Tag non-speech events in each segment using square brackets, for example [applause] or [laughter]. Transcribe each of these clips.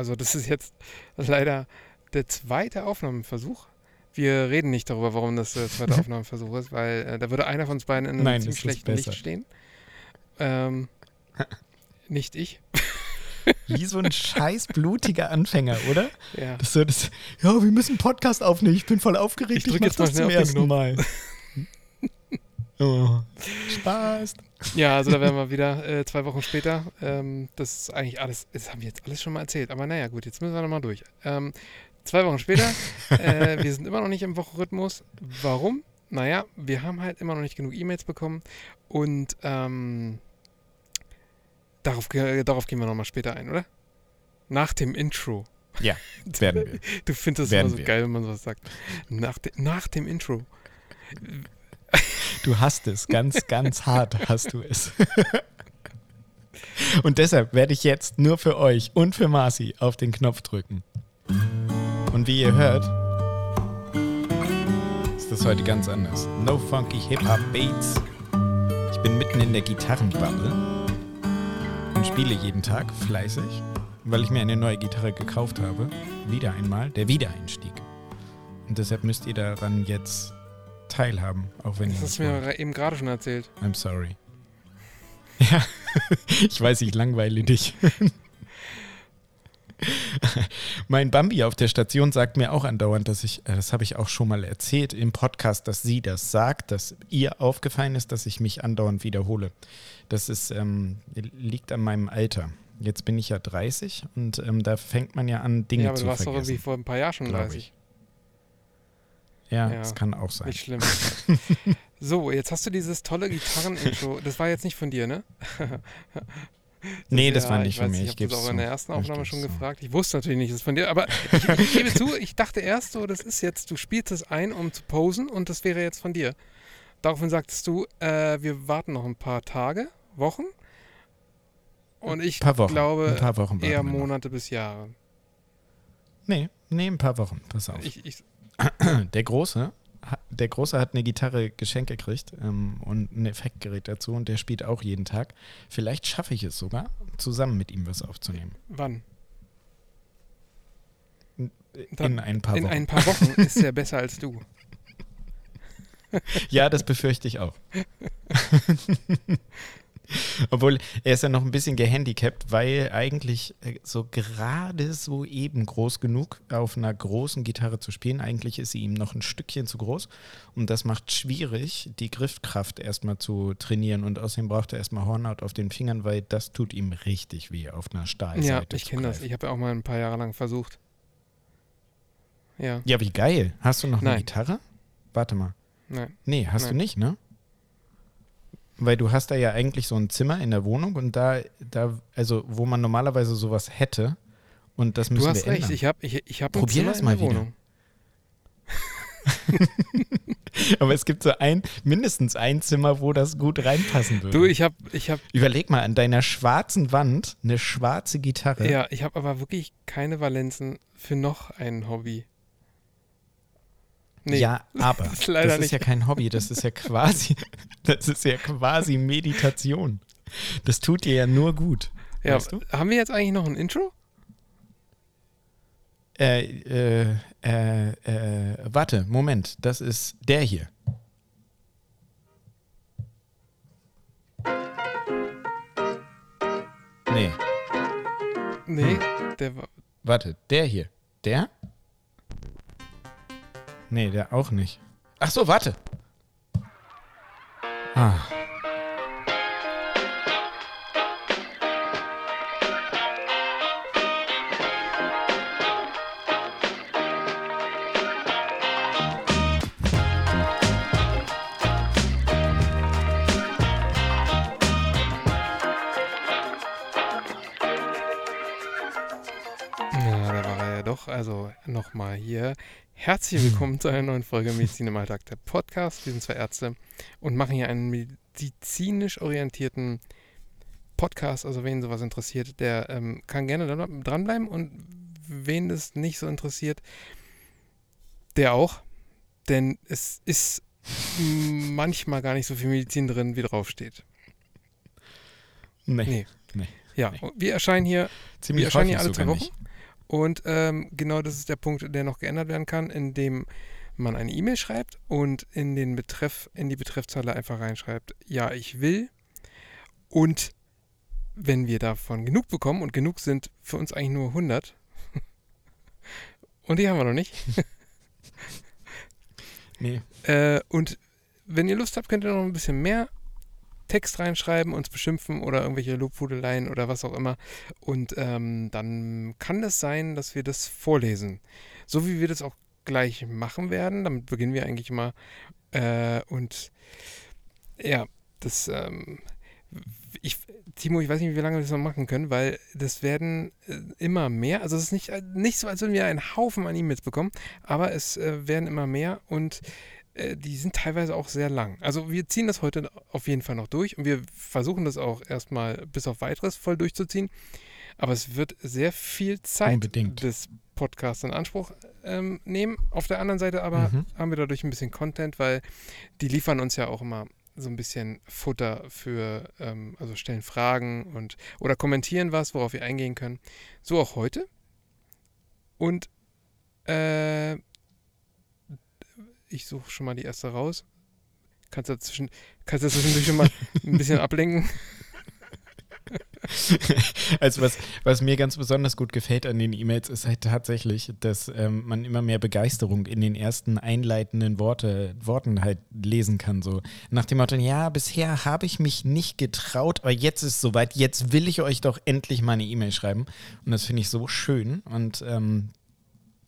Also das ist jetzt [laughs] leider der zweite Aufnahmeversuch. Wir reden nicht darüber, warum das der zweite [laughs] Aufnahmeversuch ist, weil äh, da würde einer von uns beiden in einem Nein, ziemlich schlechten Licht stehen. Ähm, [laughs] nicht ich. Wie so ein scheiß blutiger Anfänger, oder? Ja. Das so das, ja, wir müssen einen Podcast aufnehmen. Ich bin voll aufgeregt. Ich drück mach jetzt mal das zum ersten Mal. oh, Spaß. Ja, also da wären wir wieder äh, zwei Wochen später. Ähm, das ist eigentlich alles, das haben wir jetzt alles schon mal erzählt. Aber naja, gut, jetzt müssen wir nochmal durch. Ähm, zwei Wochen später, [laughs] äh, wir sind immer noch nicht im Wochenrhythmus. Warum? Naja, wir haben halt immer noch nicht genug E-Mails bekommen und ähm, darauf, ge- darauf gehen wir nochmal später ein, oder? Nach dem Intro. Ja, werden wir. [laughs] Du findest es immer so wir. geil, wenn man sowas sagt. Nach, de nach dem Intro. Du hast es, ganz, ganz hart hast du es. Und deshalb werde ich jetzt nur für euch und für Marci auf den Knopf drücken. Und wie ihr hört, ist das heute ganz anders. No funky Hip-Hop Beats. Ich bin mitten in der Gitarrenbubble und spiele jeden Tag fleißig, weil ich mir eine neue Gitarre gekauft habe. Wieder einmal der Wiedereinstieg. Und deshalb müsst ihr daran jetzt teilhaben, auch wenn Das hast du mir eben gerade schon erzählt. I'm sorry. [laughs] Ja, ich weiß, ich langweile dich. [laughs] mein Bambi auf der Station sagt mir auch andauernd, dass ich, äh, das habe ich auch schon mal erzählt im Podcast, dass sie das sagt, dass ihr aufgefallen ist, dass ich mich andauernd wiederhole. Das ist, ähm, liegt an meinem Alter. Jetzt bin ich ja 30 und ähm, da fängt man ja an, Dinge ja, aber zu du warst doch vergessen. irgendwie vor ein paar Jahren schon glaub 30. ich. Ja, Ja. das kann auch sein. Nicht schlimm. [laughs] so, jetzt hast du dieses tolle Gitarren-Intro. Das war jetzt nicht von dir, ne? nee, das ja, war nicht ich von mir. Ich Ich habe das es auch in der ersten Aufnahme schon gefragt. Ich wusste natürlich nicht, dass es von dir Aber ich, ich gebe zu, ich dachte erst so, das ist jetzt, du spielst es ein, um zu posen und das wäre jetzt von dir. Daraufhin sagtest du, äh, wir warten noch ein paar Tage, Wochen. Und ich Wochen. glaube eher. Monate bis Jahre. Nee, nee, ein paar Wochen. Pass auf. Ich, ich, [clears throat] Der Große, der Große hat eine Gitarre geschenkt gekriegt ähm, und ein Effektgerät dazu und der spielt auch jeden Tag. Vielleicht schaffe ich es sogar, zusammen mit ihm was aufzunehmen. wann? In Dann- ein paar In Wochen. ein paar Wochen ist er besser als du. [laughs] ja, das befürchte ich auch. [laughs] [laughs] Obwohl, er ist ja noch ein bisschen gehandicapt, weil eigentlich äh, so gerade so eben groß genug auf einer großen Gitarre zu spielen. Eigentlich ist sie ihm noch ein Stückchen zu groß. Und das macht schwierig, die Griffkraft erstmal zu trainieren. Und außerdem braucht er erstmal Hornhaut auf den Fingern, weil das tut ihm richtig weh auf einer Stahlseite. ja, ich kenne das. Ich habe ja auch mal ein paar Jahre lang versucht. Ja, Ja, wie geil. Hast du noch eine Nein. Gitarre? Warte mal. nein. Nee, hast du Nein. nicht, ne? Weil du hast da ja eigentlich so ein Zimmer in der Wohnung und da, da, also wo man normalerweise sowas hätte und das müssen Du hast wir recht, ändern. ich habe ich, ich hab Probier das in mal wieder. Wohnung. [laughs] Aber es gibt so ein, mindestens ein Zimmer, wo das gut reinpassen würde. Du, ich habe, ich habe, Überleg mal, an deiner schwarzen Wand eine schwarze Gitarre. ja, ich habe aber wirklich keine Valenzen für noch ein Hobby. Nee, Ja, aber [laughs] das ist das ist ja kein Hobby, das ist ja quasi, [laughs] das ist ja quasi Meditation. Das tut dir ja nur gut. ja, weißt du? haben wir jetzt eigentlich noch ein Intro? Äh, äh, äh, äh, warte, Moment, das ist der hier. Nee, Nee, Hm. der war, warte, der hier. Der? Nee, der auch nicht. Ach so, warte. Ah. Also nochmal hier. Herzlich willkommen zu einer neuen Folge Medizin im Alltag, der Podcast. Wir sind zwei Ärzte und machen hier einen medizinisch orientierten Podcast. Also wen sowas interessiert, der ähm, kann gerne dran- dranbleiben und wen das nicht so interessiert, der auch. Denn es ist manchmal gar nicht so viel Medizin drin, wie draufsteht. Nee. Nee. Nee. Ja, Nee. wir erscheinen hier Wir Ziemlich erscheinen häufig hier alle zwei Wochen. nicht. Und ähm, genau das ist der Punkt, der noch geändert werden kann, indem man eine E-Mail schreibt und in den Betreff, in die Betreffzeile einfach reinschreibt, ja, ich will. Und wenn wir davon genug bekommen, und genug sind für uns eigentlich nur 100, [laughs] und die haben wir noch nicht. [laughs] nee. Äh, und wenn ihr Lust habt, könnt ihr noch ein bisschen mehr Text reinschreiben, uns beschimpfen oder irgendwelche Lobhudeleien oder was auch immer. Und ähm, dann kann es sein, dass wir das vorlesen. So wie wir das auch gleich machen werden. Damit beginnen wir eigentlich immer. Äh, und ja, das, ähm, ich, Timo, ich weiß nicht, wie lange wir das noch machen können, weil das werden äh, immer mehr. Also es ist nicht, äh, nicht so, als würden wir einen Haufen an E-Mails bekommen, aber es äh, werden immer mehr und äh, die sind teilweise auch sehr lang. Also wir ziehen das heute auf jeden Fall noch durch und wir versuchen das auch erstmal bis auf weiteres voll durchzuziehen. Aber es wird sehr viel Zeit Unbedingt. des Podcasts in Anspruch ähm, nehmen. Auf der anderen Seite aber Mhm. haben wir dadurch ein bisschen Content, weil die liefern uns ja auch immer so ein bisschen Futter für, ähm, also stellen Fragen und oder kommentieren was, worauf wir eingehen können. So auch heute. Und äh, ich suche schon mal die erste raus. Kannst du dazwischen, kannst du zwischendurch schon mal [laughs] ein bisschen ablenken? [laughs] Also was, was mir ganz besonders gut gefällt an den E-Mails ist halt tatsächlich, dass ähm, man immer mehr Begeisterung in den ersten einleitenden Worte, Worten halt lesen kann. So nach dem Motto, ja, bisher habe ich mich nicht getraut, aber jetzt ist es soweit, jetzt will ich euch doch endlich mal eine E-Mail schreiben. Und das finde ich so schön. Und ähm,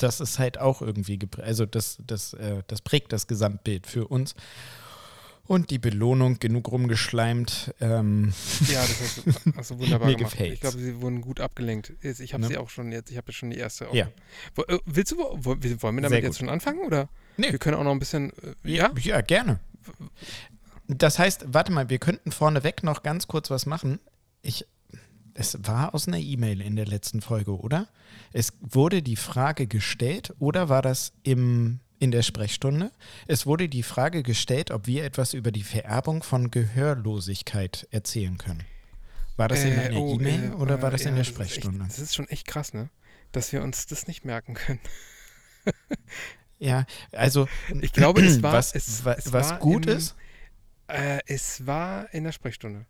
das ist halt auch irgendwie, also das, das, äh, das prägt das Gesamtbild für uns. Und die Belohnung, genug rumgeschleimt. Ähm, Ja, das hast du, hast du wunderbar [laughs] Mir gemacht. gefällt's. Ich glaube, sie wurden gut abgelenkt. Ich habe Ne? sie auch schon jetzt, ich habe jetzt schon die erste. Auch. Ja. Äh, Willst du, wo- wollen wir damit Sehr jetzt gut. schon anfangen oder? Nee. Wir können auch noch ein bisschen, äh, ja? Ja, gerne. Das heißt, warte mal, wir könnten vorneweg noch ganz kurz was machen. Ich, es war aus einer E-Mail in der letzten Folge, oder? Es wurde die Frage gestellt, oder war das im, in der Sprechstunde? Es wurde die Frage gestellt, ob wir etwas über die Vererbung von Gehörlosigkeit erzählen können. War das in Äh, einer oh, E-Mail äh, oder war das ja, in der ist echt- Sprechstunde? Das ist schon echt krass, ne? Dass wir uns das nicht merken können. [laughs] Ja, also Ich glaube, es [clears throat] war, was, es, es was war gut im, ist. Äh, es war in der Sprechstunde.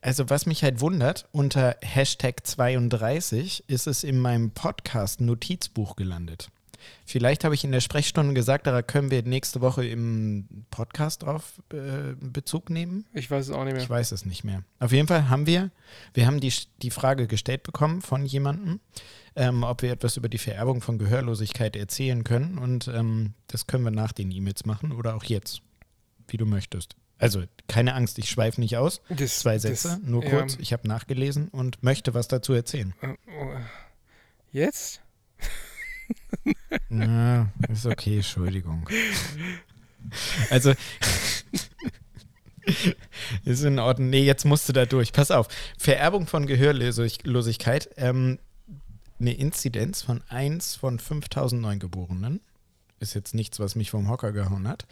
Also was mich halt wundert, unter Hashtag 32 ist es in meinem Podcast Notizbuch gelandet. Vielleicht habe ich in der Sprechstunde gesagt, da können wir nächste Woche im Podcast drauf äh, Bezug nehmen. Ich weiß es auch nicht mehr. Ich weiß es nicht mehr. Auf jeden Fall haben wir, wir haben die, die Frage gestellt bekommen von jemandem, ähm, ob wir etwas über die Vererbung von Gehörlosigkeit erzählen können. Und ähm, das können wir nach den E-Mails machen oder auch jetzt, wie du möchtest. Also keine Angst, ich schweife nicht aus. Das, Zwei das- Sätze, nur ja, kurz. Ich habe nachgelesen und möchte was dazu erzählen. äh, oh, Jetzt? [laughs] Na, ist okay, Entschuldigung. Also, [laughs] ist in Ordnung. Nee, jetzt musst du da durch. Pass auf. Vererbung von Gehörlosigkeit. Ähm, eine Inzidenz von 1 von 5000 Neugeborenen. Ist jetzt nichts, was mich vom Hocker gehauen hat.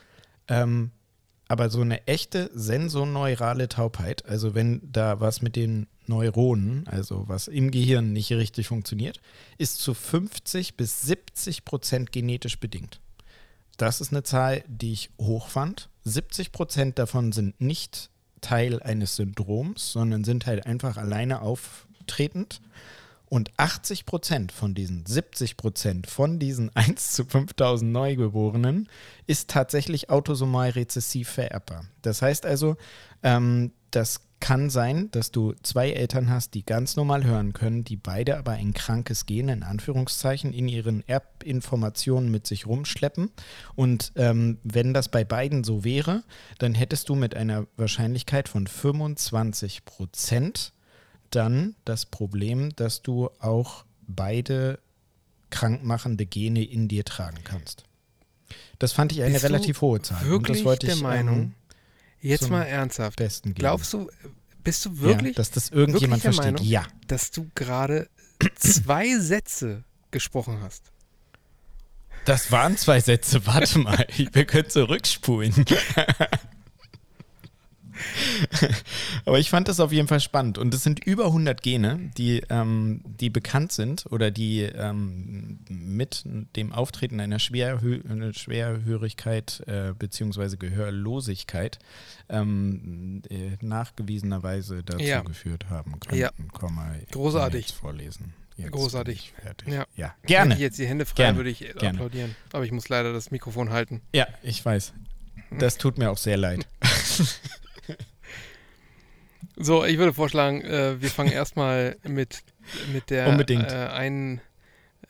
Ähm, aber so eine echte sensoneurale Taubheit, also wenn da was mit den Neuronen, also was im Gehirn nicht richtig funktioniert, ist zu 50 bis 70 Prozent genetisch bedingt. Das ist eine Zahl, die ich hoch fand. 70 Prozent davon sind nicht Teil eines Syndroms, sondern sind halt einfach alleine auftretend. Und 80 Prozent von diesen 70 Prozent von diesen [laughs] 1 zu 5000 Neugeborenen ist tatsächlich autosomal rezessiv vererbbar. Das heißt also, ähm, das kann sein, dass du zwei Eltern hast, die ganz normal hören können, die beide aber ein krankes Gen in Anführungszeichen in ihren Erbinformationen mit sich rumschleppen. Und ähm, wenn das bei beiden so wäre, dann hättest du mit einer Wahrscheinlichkeit von 25 Prozent dann das Problem, dass du auch beide krankmachende Gene in dir tragen kannst. Das fand ich eine Bist relativ hohe Zahl. und Wirklich das wollte der ich Meinung? ähm, Jetzt zum mal ernsthaft. besten. Glaubst du, bist du wirklich, ja, dass das irgendjemand versteht? Meinung? Ja. dass du gerade zwei [clears throat] Sätze gesprochen hast? Das waren zwei Sätze. Warte mal, [laughs] wir können zurückspulen. [laughs] Aber ich fand das auf jeden Fall spannend. Und es sind über 100 Gene, die, ähm, die bekannt sind oder die ähm, mit dem Auftreten einer, Schwerhö Schwerhörigkeit äh, bzw. Gehörlosigkeit ähm, äh, nachgewiesenerweise dazu Ja. geführt haben könnten. Ja. Komm mal Großartig. jetzt vorlesen. Jetzt Großartig. Ja. ja. Hätte Gerne. ich jetzt die Hände frei, Gerne. würde ich Gerne. applaudieren. Aber ich muss leider das Mikrofon halten. Ja, ich weiß. Das tut mir auch sehr leid. [laughs] So, ich würde vorschlagen, äh, wir fangen [laughs] erstmal mit, mit der Unbedingt. Äh, einen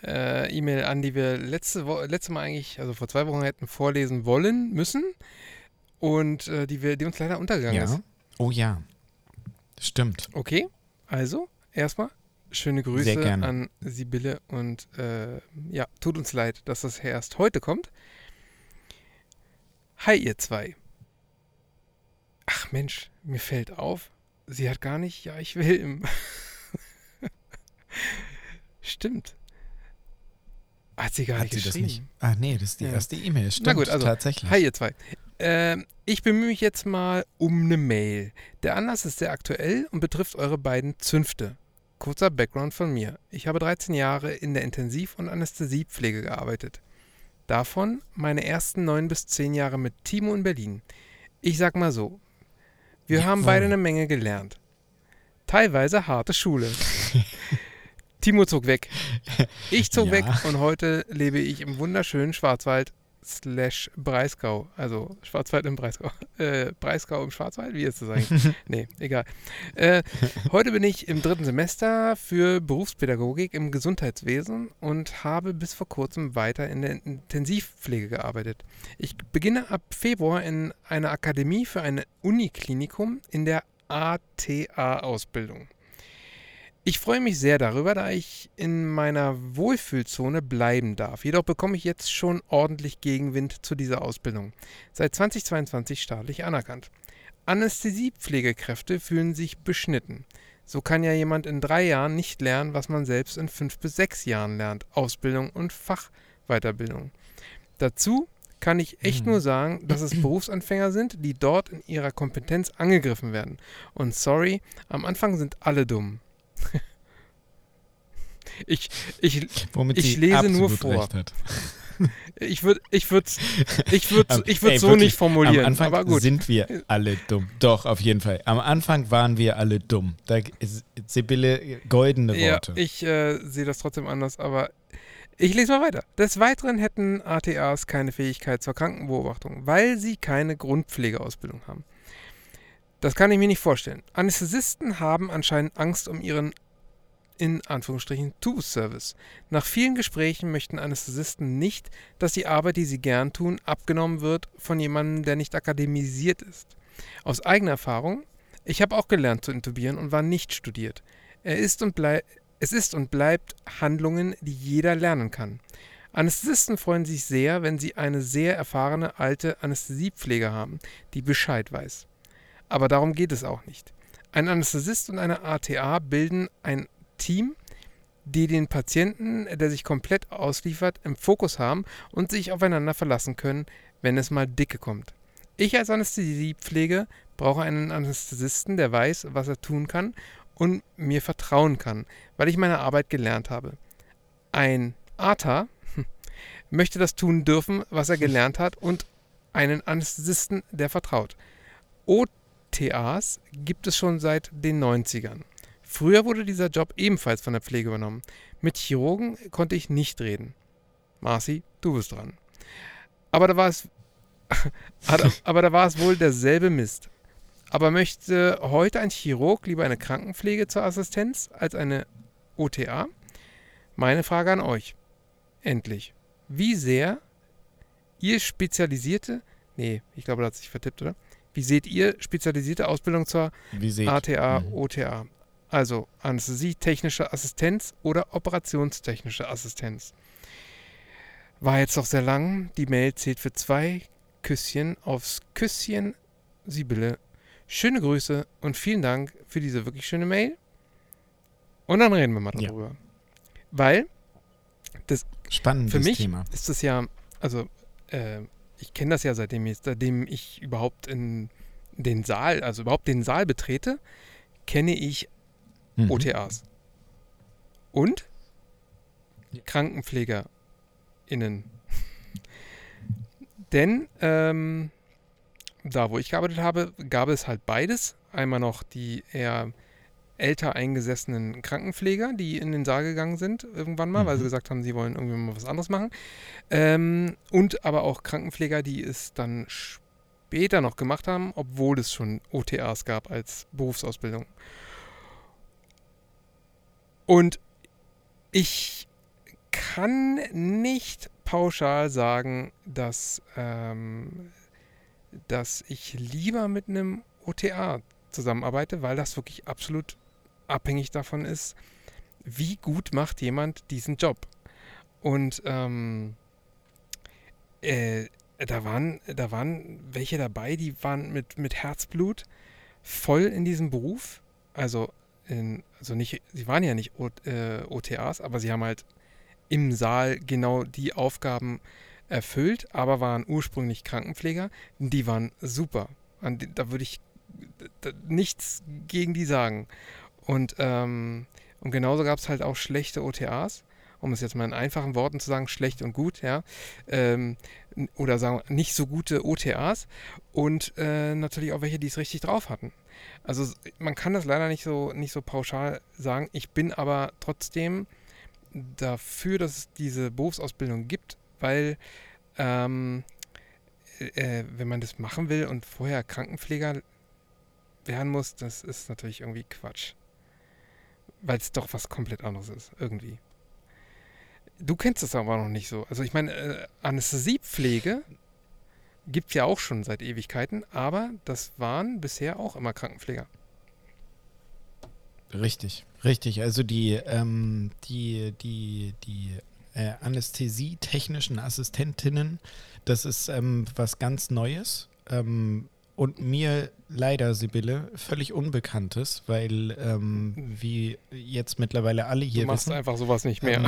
äh, E-Mail an, die wir letzte, Wo letzte Mal eigentlich, also vor zwei Wochen hätten vorlesen wollen, müssen. Und äh, die, wir, die uns leider untergegangen ist. Ja. Oh ja. Stimmt. Okay, also erstmal schöne Grüße an Sibylle und äh, ja, tut uns leid, dass das erst heute kommt. Hi ihr zwei. Ach Mensch, mir fällt auf, sie hat gar nicht, ja ich will im. [laughs] Stimmt. Hat sie gar Hat nicht sie das geschrieben. nicht? Ah, nee, das ist die Ja. erste E-Mail. Stimmt, Na gut, also, tatsächlich. Hi ihr zwei. Ähm, ich bemühe mich jetzt mal um eine Mail. Der Anlass ist sehr aktuell und betrifft eure beiden Zünfte. Kurzer Background von mir. Ich habe 13 Jahre in der Intensiv- und Anästhesiepflege gearbeitet. Davon meine ersten 9 bis 10 Jahre mit Timo in Berlin. Ich sag mal so, wir haben beide eine Menge gelernt. Teilweise harte Schule. Timo zog weg. Ich zog [laughs] Ja. weg und heute lebe ich im wunderschönen Schwarzwald slash Breisgau. Also Schwarzwald im Breisgau. [laughs] Äh, Breisgau im Schwarzwald? Wie ist das eigentlich? [laughs] nee, egal. Äh, heute bin ich im dritten Semester für Berufspädagogik im Gesundheitswesen und habe bis vor kurzem weiter in der Intensivpflege gearbeitet. Ich beginne ab Februar in einer Akademie für ein Uniklinikum in der ATA-Ausbildung. Ich freue mich sehr darüber, da ich in meiner Wohlfühlzone bleiben darf. Jedoch bekomme ich jetzt schon ordentlich Gegenwind zu dieser Ausbildung. Seit 2022 staatlich anerkannt. Anästhesiepflegekräfte fühlen sich beschnitten. So kann ja jemand in drei Jahren nicht lernen, was man selbst in fünf bis sechs Jahren lernt. Ausbildung und Fachweiterbildung. Dazu kann ich echt Mhm. nur sagen, dass es [clears throat] Berufsanfänger sind, die dort in ihrer Kompetenz angegriffen werden. Und sorry, am Anfang sind alle dumm. [laughs] ich, ich, Womit ich lese nur vor. Ich würde [laughs] ich würd, ich würd, ich würd [laughs] ey, so wirklich, nicht formulieren. Am Anfang aber gut. sind wir alle dumm. Doch, auf jeden Fall. Am Anfang waren wir alle dumm. Da ist Sibylle goldene Ja, Worte. ich äh, sehe das trotzdem anders, aber ich lese mal weiter. Des Weiteren hätten ATAs keine Fähigkeit zur Krankenbeobachtung, weil sie keine Grundpflegeausbildung haben. Das kann ich mir nicht vorstellen. Anästhesisten haben anscheinend Angst um ihren in Anführungsstrichen To-Service. Nach vielen Gesprächen möchten Anästhesisten nicht, dass die Arbeit, die sie gern tun, abgenommen wird von jemandem, der nicht akademisiert ist. Aus eigener Erfahrung, ich habe auch gelernt zu intubieren und war nicht studiert. Er ist und es ist und bleibt Handlungen, die jeder lernen kann. Anästhesisten freuen sich sehr, wenn sie eine sehr erfahrene alte Anästhesiepflege haben, die Bescheid weiß. Aber darum geht es auch nicht. Ein Anästhesist und eine ATA bilden ein Team, die den Patienten, der sich komplett ausliefert, im Fokus haben und sich aufeinander verlassen können, wenn es mal dicke kommt. Ich als Anästhesiepflege brauche einen Anästhesisten, der weiß, was er tun kann und mir vertrauen kann, weil ich meine Arbeit gelernt habe. Ein ATA [laughs] möchte das tun dürfen, was er [laughs] gelernt hat und einen Anästhesisten, der vertraut. OTAs gibt es schon seit den 90ern. Früher wurde dieser Job ebenfalls von der Pflege übernommen. Mit Chirurgen konnte ich nicht reden. Marci, du bist dran. Aber da war es, [laughs] [laughs] aber da war es wohl derselbe Mist. Aber möchte heute ein Chirurg lieber eine Krankenpflege zur Assistenz als eine OTA? Meine Frage an euch. Endlich. Wie sehr ihr spezialisierte, nee, ich glaube, da hat sich vertippt, oder? Wie seht ihr spezialisierte Ausbildung zur ATA, Mhm. OTA? Also Anästhesie, technische Assistenz oder operationstechnische Assistenz. War jetzt doch sehr lang. Die Mail zählt für zwei Küsschen aufs Küsschen, Sibylle. Schöne Grüße und vielen Dank für diese wirklich schöne Mail. Und dann reden wir mal Ja. darüber. Weil Spannendes für mich Thema. ist das ja, also äh, ich kenne das ja seitdem ich, seitdem ich überhaupt in den Saal, also überhaupt den Saal betrete, kenne ich Mhm. OTAs. Und KrankenpflegerInnen. [laughs] Denn ähm, da, wo ich gearbeitet habe, gab es halt beides. Einmal noch die eher älter eingesessenen Krankenpfleger, die in den Saal gegangen sind irgendwann mal, weil sie Mhm. gesagt haben, sie wollen irgendwie mal was anderes machen. Ähm, und aber auch Krankenpfleger, die es dann später noch gemacht haben, obwohl es schon OTAs gab als Berufsausbildung. Und ich kann nicht pauschal sagen, dass, ähm, dass ich lieber mit einem OTA zusammenarbeite, weil das wirklich absolut abhängig davon ist, wie gut macht jemand diesen Job. Und ähm, äh, da, waren, da waren welche dabei, die waren mit, mit Herzblut voll in diesem Beruf. Also, in, also nicht, sie waren ja nicht o, äh, OTAs, aber sie haben halt im Saal genau die Aufgaben erfüllt, aber waren ursprünglich Krankenpfleger. Die waren super. Die, da würde ich nichts gegen die sagen. Und, ähm, und genauso gab es halt auch schlechte OTAs, um es jetzt mal in einfachen Worten zu sagen, schlecht und gut, ja. Ähm, oder sagen wir, nicht so gute OTAs und äh, natürlich auch welche, die es richtig drauf hatten. Also man kann das leider nicht so, nicht so pauschal sagen. Ich bin aber trotzdem dafür, dass es diese Berufsausbildung gibt, weil ähm, äh, wenn man das machen will und vorher Krankenpfleger werden muss, das ist natürlich irgendwie Quatsch. Weil es doch was komplett anderes ist, irgendwie. Du kennst es aber noch nicht so. Also ich meine, äh, Anästhesiepflege gibt es ja auch schon seit Ewigkeiten, aber das waren bisher auch immer Krankenpfleger. Richtig, richtig. Also die, ähm, die, die, die äh, Anästhesie-technischen Assistentinnen, das ist ähm, was ganz Neues. Ähm, und mir leider, Sibylle, völlig Unbekanntes, weil ähm, wie jetzt mittlerweile alle hier du machst wissen. einfach sowas nicht mehr.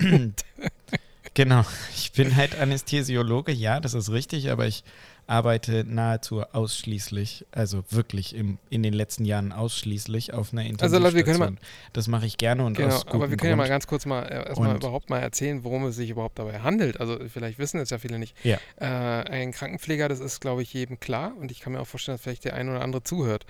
Ähm, [laughs] genau, ich bin halt Anästhesiologe, ja, das ist richtig, aber ich arbeite nahezu ausschließlich, also wirklich im, in den letzten Jahren ausschließlich auf einer Also, Intensivstation. Leute, wir können mal- das mache ich gerne und Genau, aus aber wir können ja mal Grund. ganz kurz mal äh, erstmal überhaupt mal erzählen, worum es sich überhaupt dabei handelt. Also vielleicht wissen es ja viele nicht. Ja. Äh, ein Krankenpfleger, das ist, glaube ich, jedem klar und ich kann mir auch vorstellen, dass vielleicht der ein oder andere zuhört.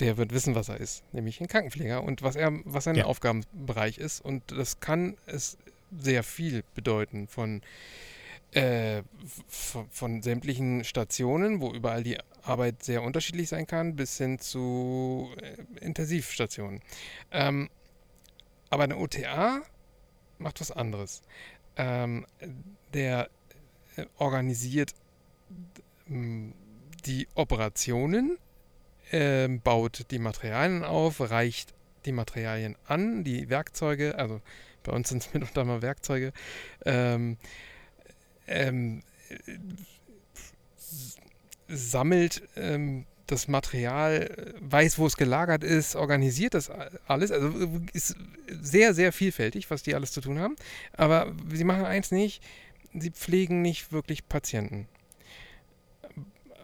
Der wird wissen, was er ist, nämlich ein Krankenpfleger und was er, was sein Ja. Aufgabenbereich ist. Und das kann es sehr viel bedeuten von, äh, von, von sämtlichen Stationen, wo überall die Arbeit sehr unterschiedlich sein kann, bis hin zu äh, Intensivstationen. Ähm, aber eine OTA macht was anderes. Ähm, der äh, organisiert die Operationen, ähm, baut die Materialien auf, reicht die Materialien an, die Werkzeuge, also bei uns sind es mitunter mal Werkzeuge, ähm, ähm, äh, sammelt ähm, das Material, weiß, wo es gelagert ist, organisiert das alles. Also ist sehr, sehr vielfältig, was die alles zu tun haben. Aber sie machen eins nicht, sie pflegen nicht wirklich Patienten.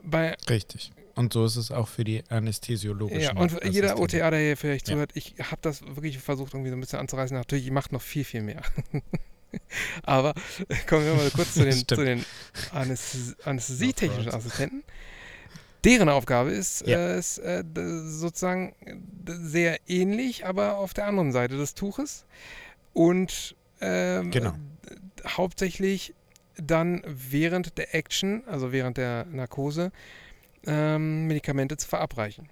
Bei, Richtig. Und so ist es auch für die anästhesiologischen ja, und jeder. OTA, der hier vielleicht Ja. zuhört, ich habe das wirklich versucht, irgendwie so ein bisschen anzureißen. Natürlich, macht noch viel, viel mehr. [laughs] [laughs] Aber kommen wir mal kurz zu [laughs] den, zu den Anästhesi- anästhesietechnischen Assistenten. Deren Aufgabe ist, Ja. äh, ist äh, sozusagen sehr ähnlich, aber auf der anderen Seite des Tuches. Und ähm, Genau. hauptsächlich dann während der Action, also während der Narkose, ähm, Medikamente zu verabreichen.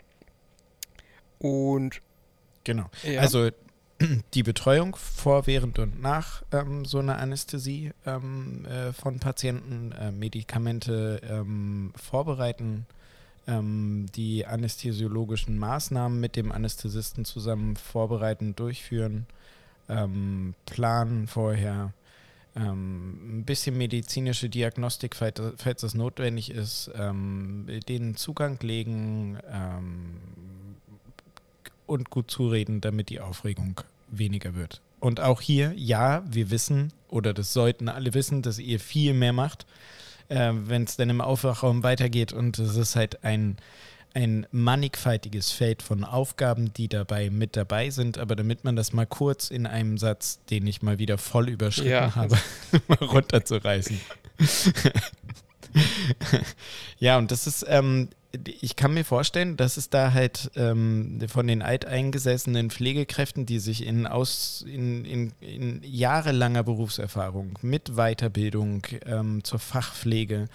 Und Genau. ja, Also [clears throat] die Betreuung vor, während und nach ähm, so einer Anästhesie ähm, äh, von Patienten, äh, Medikamente ähm, vorbereiten, ähm, die anästhesiologischen Maßnahmen mit dem Anästhesisten zusammen vorbereiten, durchführen, ähm, planen vorher, ähm, ein bisschen medizinische Diagnostik, falls, das notwendig ist, den Zugang legen, und gut zureden, damit die Aufregung weniger wird. Und auch hier, ja, wir wissen, oder das sollten alle wissen, dass ihr viel mehr macht, äh, wenn es dann im Aufwachraum weitergeht. Und es ist halt ein, ein mannigfaltiges Feld von Aufgaben, die dabei mit dabei sind. Aber damit man das mal kurz in einem Satz, den ich mal wieder voll überschritten Ja. habe, [laughs] mal runterzureißen. [laughs] ja, und das ist, ähm, ich kann mir vorstellen, dass es da halt ähm, von den alteingesessenen Pflegekräften, die sich in, aus, in, in, in jahrelanger Berufserfahrung mit Weiterbildung ähm, zur Fachpflege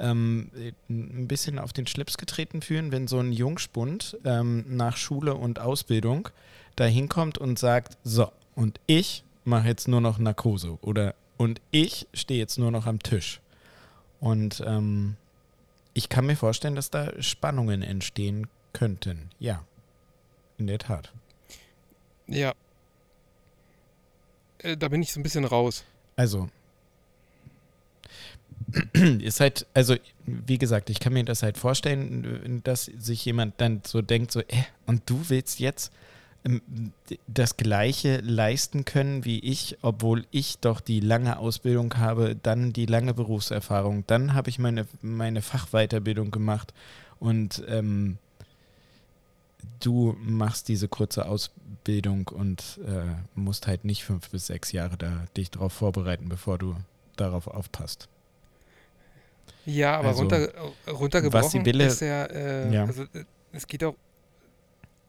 ähm, ein bisschen auf den Schlips getreten fühlen, wenn so ein Jungspund ähm, nach Schule und Ausbildung da hinkommt und sagt, so, und ich mache jetzt nur noch Narkose oder und ich stehe jetzt nur noch am Tisch. Und ähm, ich kann mir vorstellen, dass da Spannungen entstehen könnten. Ja, in der Tat. Ja. Äh, da bin ich so ein bisschen raus. Also, [clears throat] ist halt, also, wie gesagt, ich kann mir das halt vorstellen, dass sich jemand dann so denkt, so, äh, und du willst jetzt das Gleiche leisten können wie ich, obwohl ich doch die lange Ausbildung habe, dann die lange Berufserfahrung, dann habe ich meine, meine Fachweiterbildung gemacht und ähm, du machst diese kurze Ausbildung und äh, musst halt nicht fünf bis sechs Jahre da dich darauf vorbereiten, bevor du darauf aufpasst. Ja, aber Also, runter, runtergebrochen Sibylle- ist ja, äh, Ja. also äh, es geht auch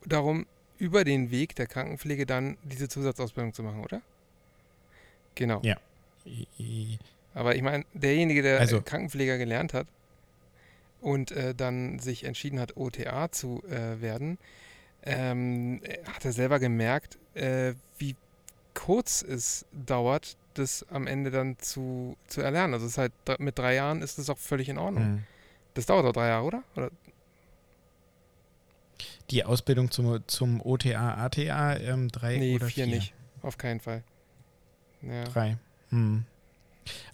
darum, über den Weg der Krankenpflege dann diese Zusatzausbildung zu machen, oder? Genau. Ja. Aber ich meine, derjenige, der Also- Krankenpfleger gelernt hat und äh, dann sich entschieden hat, OTA zu äh, werden, ähm, äh, hat er selber gemerkt, äh, wie kurz es dauert, das am Ende dann zu, zu erlernen. Also es ist halt mit drei Jahren ist das auch völlig in Ordnung. hm. Das dauert doch drei Jahre, oder? oder? Die Ausbildung zum, zum OTA, ATA, ähm, drei Nee, oder vier vier? nicht. Auf keinen Fall. Ja. Drei. Hm.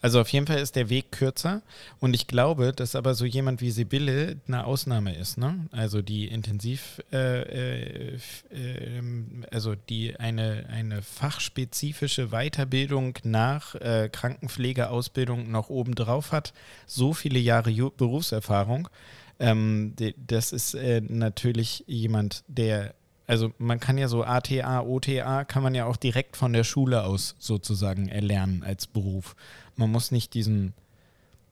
Also auf jeden Fall ist der Weg kürzer und ich glaube, dass aber so jemand wie Sibylle eine Ausnahme ist, ne? Also die intensiv, äh, äh, ähm, also die eine, eine fachspezifische Weiterbildung nach äh, Krankenpflegeausbildung noch obendrauf hat, so viele Jahre Berufserfahrung. Ähm, das ist äh, natürlich jemand, der also man kann ja so ATA, OTA, kann man ja auch direkt von der Schule aus sozusagen erlernen als Beruf. Man muss nicht diesen,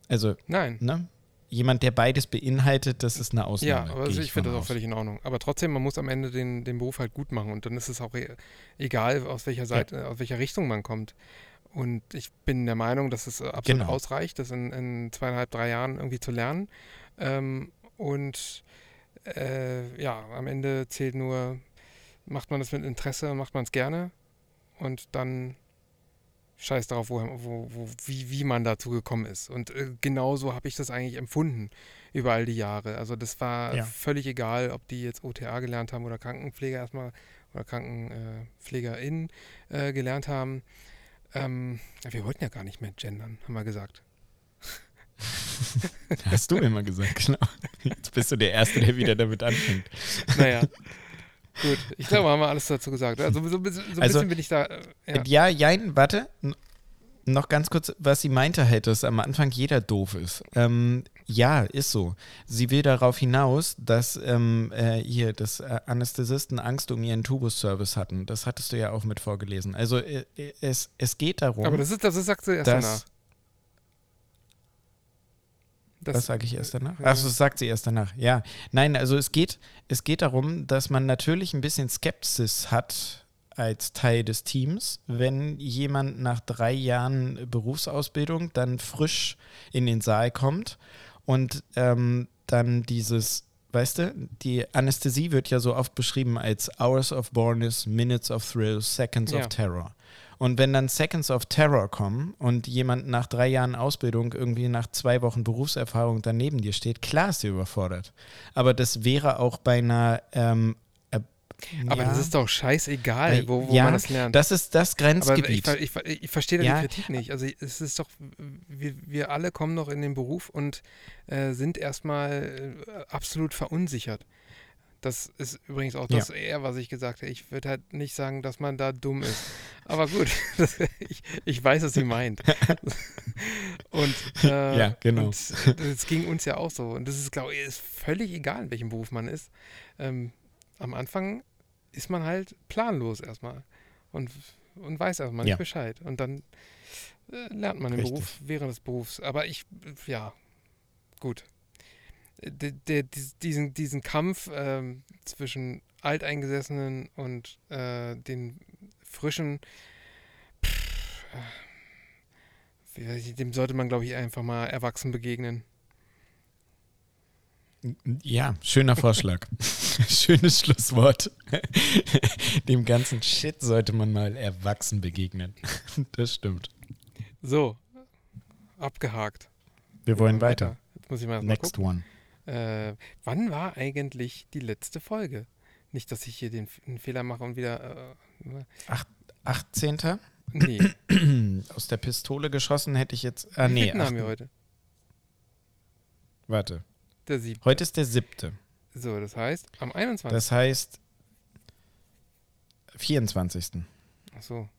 also, Nein. ne? Jemand, der beides beinhaltet, das ist eine Ja, Ausnahme. aber gehe also ich finde von das auch völlig in Ordnung. Aber trotzdem, man muss am Ende den, den Beruf halt gut machen und dann ist es auch e egal, aus welcher Seite, aus welcher Richtung man kommt. Und ich bin der Meinung, dass es absolut Genau. ausreicht, das in, in zweieinhalb, drei Jahren irgendwie zu lernen. Ähm, und äh, ja, am Ende zählt nur, macht man das mit Interesse, macht man es gerne und dann scheiß darauf, wo, wo, wo, wie, wie man dazu gekommen ist. Und äh, genauso habe ich das eigentlich empfunden über all die Jahre. Also das war Ja. völlig egal, ob die jetzt OTA gelernt haben oder Krankenpfleger erstmal oder KrankenpflegerInnen äh, gelernt haben. Ähm, wir wollten ja gar nicht mehr gendern, haben wir gesagt. [laughs] Hast du immer gesagt, genau. Jetzt bist du der Erste, der wieder damit anfängt. Naja. Gut, ich glaube, haben wir alles dazu gesagt. Also so, ein bisschen- so ein Also, bisschen bin ich da. Äh, ja. Ja, jein, warte. Noch ganz kurz, was sie meinte halt, dass am Anfang jeder doof ist. Ähm, ja, ist so. Sie will darauf hinaus, dass ähm, äh, hier das äh, Anästhesisten Angst um ihren Tubus-Service hatten. Das hattest du ja auch mit vorgelesen. Also äh, äh, es, es geht darum. Aber das ist, das ist, sagst du erst dass- danach. Das, Was sage ich erst danach? Ja. Achso, das sagt sie erst danach. Ja. Nein, also es geht, es geht darum, dass man natürlich ein bisschen Skepsis hat als Teil des Teams, wenn jemand nach drei Jahren Berufsausbildung dann frisch in den Saal kommt und ähm, dann dieses, weißt du, die Anästhesie wird ja so oft beschrieben als Hours of Bornness, Minutes of Thrill, Seconds Ja. of Terror. Und wenn dann Seconds of Terror kommen und jemand nach drei Jahren Ausbildung irgendwie nach zwei Wochen Berufserfahrung daneben dir steht, klar ist dir überfordert. Aber das wäre auch bei einer. Ähm, äh, aber ja, das ist doch scheißegal, Äh, wo, wo ja, man das lernt. das ist das aber ich, Grenzgebiet. ver- ich, ver- ich verstehe Ja. die Kritik nicht. Also es ist doch, wir, wir alle kommen noch in den Beruf und äh, sind erstmal äh, absolut verunsichert. Das ist übrigens auch das eher, was ich gesagt habe. Ich würde halt nicht sagen, dass man da dumm ist. [laughs] Aber gut, das, [laughs] ich, ich weiß, was sie meint. [laughs] und äh, Ja, genau. und das ging uns ja auch so. Und das ist, glaube ich, ist völlig egal, in welchem Beruf man ist. Ähm, am Anfang ist man halt planlos erstmal und, und weiß erstmal Ja. nicht Bescheid. Und dann äh, lernt man den. Beruf während des Berufs. Aber ich, ja, gut. Der, der, dies- diesen, diesen Kampf ähm, zwischen Alteingesessenen und äh, den frischen, pff, äh, dem sollte man, glaube ich, einfach mal erwachsen begegnen. Ja, schöner Vorschlag. [laughs] Schönes Schlusswort. [laughs] Dem ganzen Shit sollte man mal erwachsen begegnen. [laughs] Das stimmt. So, abgehakt. Wir wollen weiter. Jetzt muss ich mal, mal Next gucken. one. Äh, wann war eigentlich die letzte Folge? Nicht, dass ich hier den einen Fehler mache und wieder. Äh, 18. nee, [clears throat] Aus der Pistole geschossen hätte ich jetzt. Ah, nee. haben wir heute? Warte. Der siebte. Heute ist der siebte. So, das heißt, am 21. Das heißt 24. Ach so.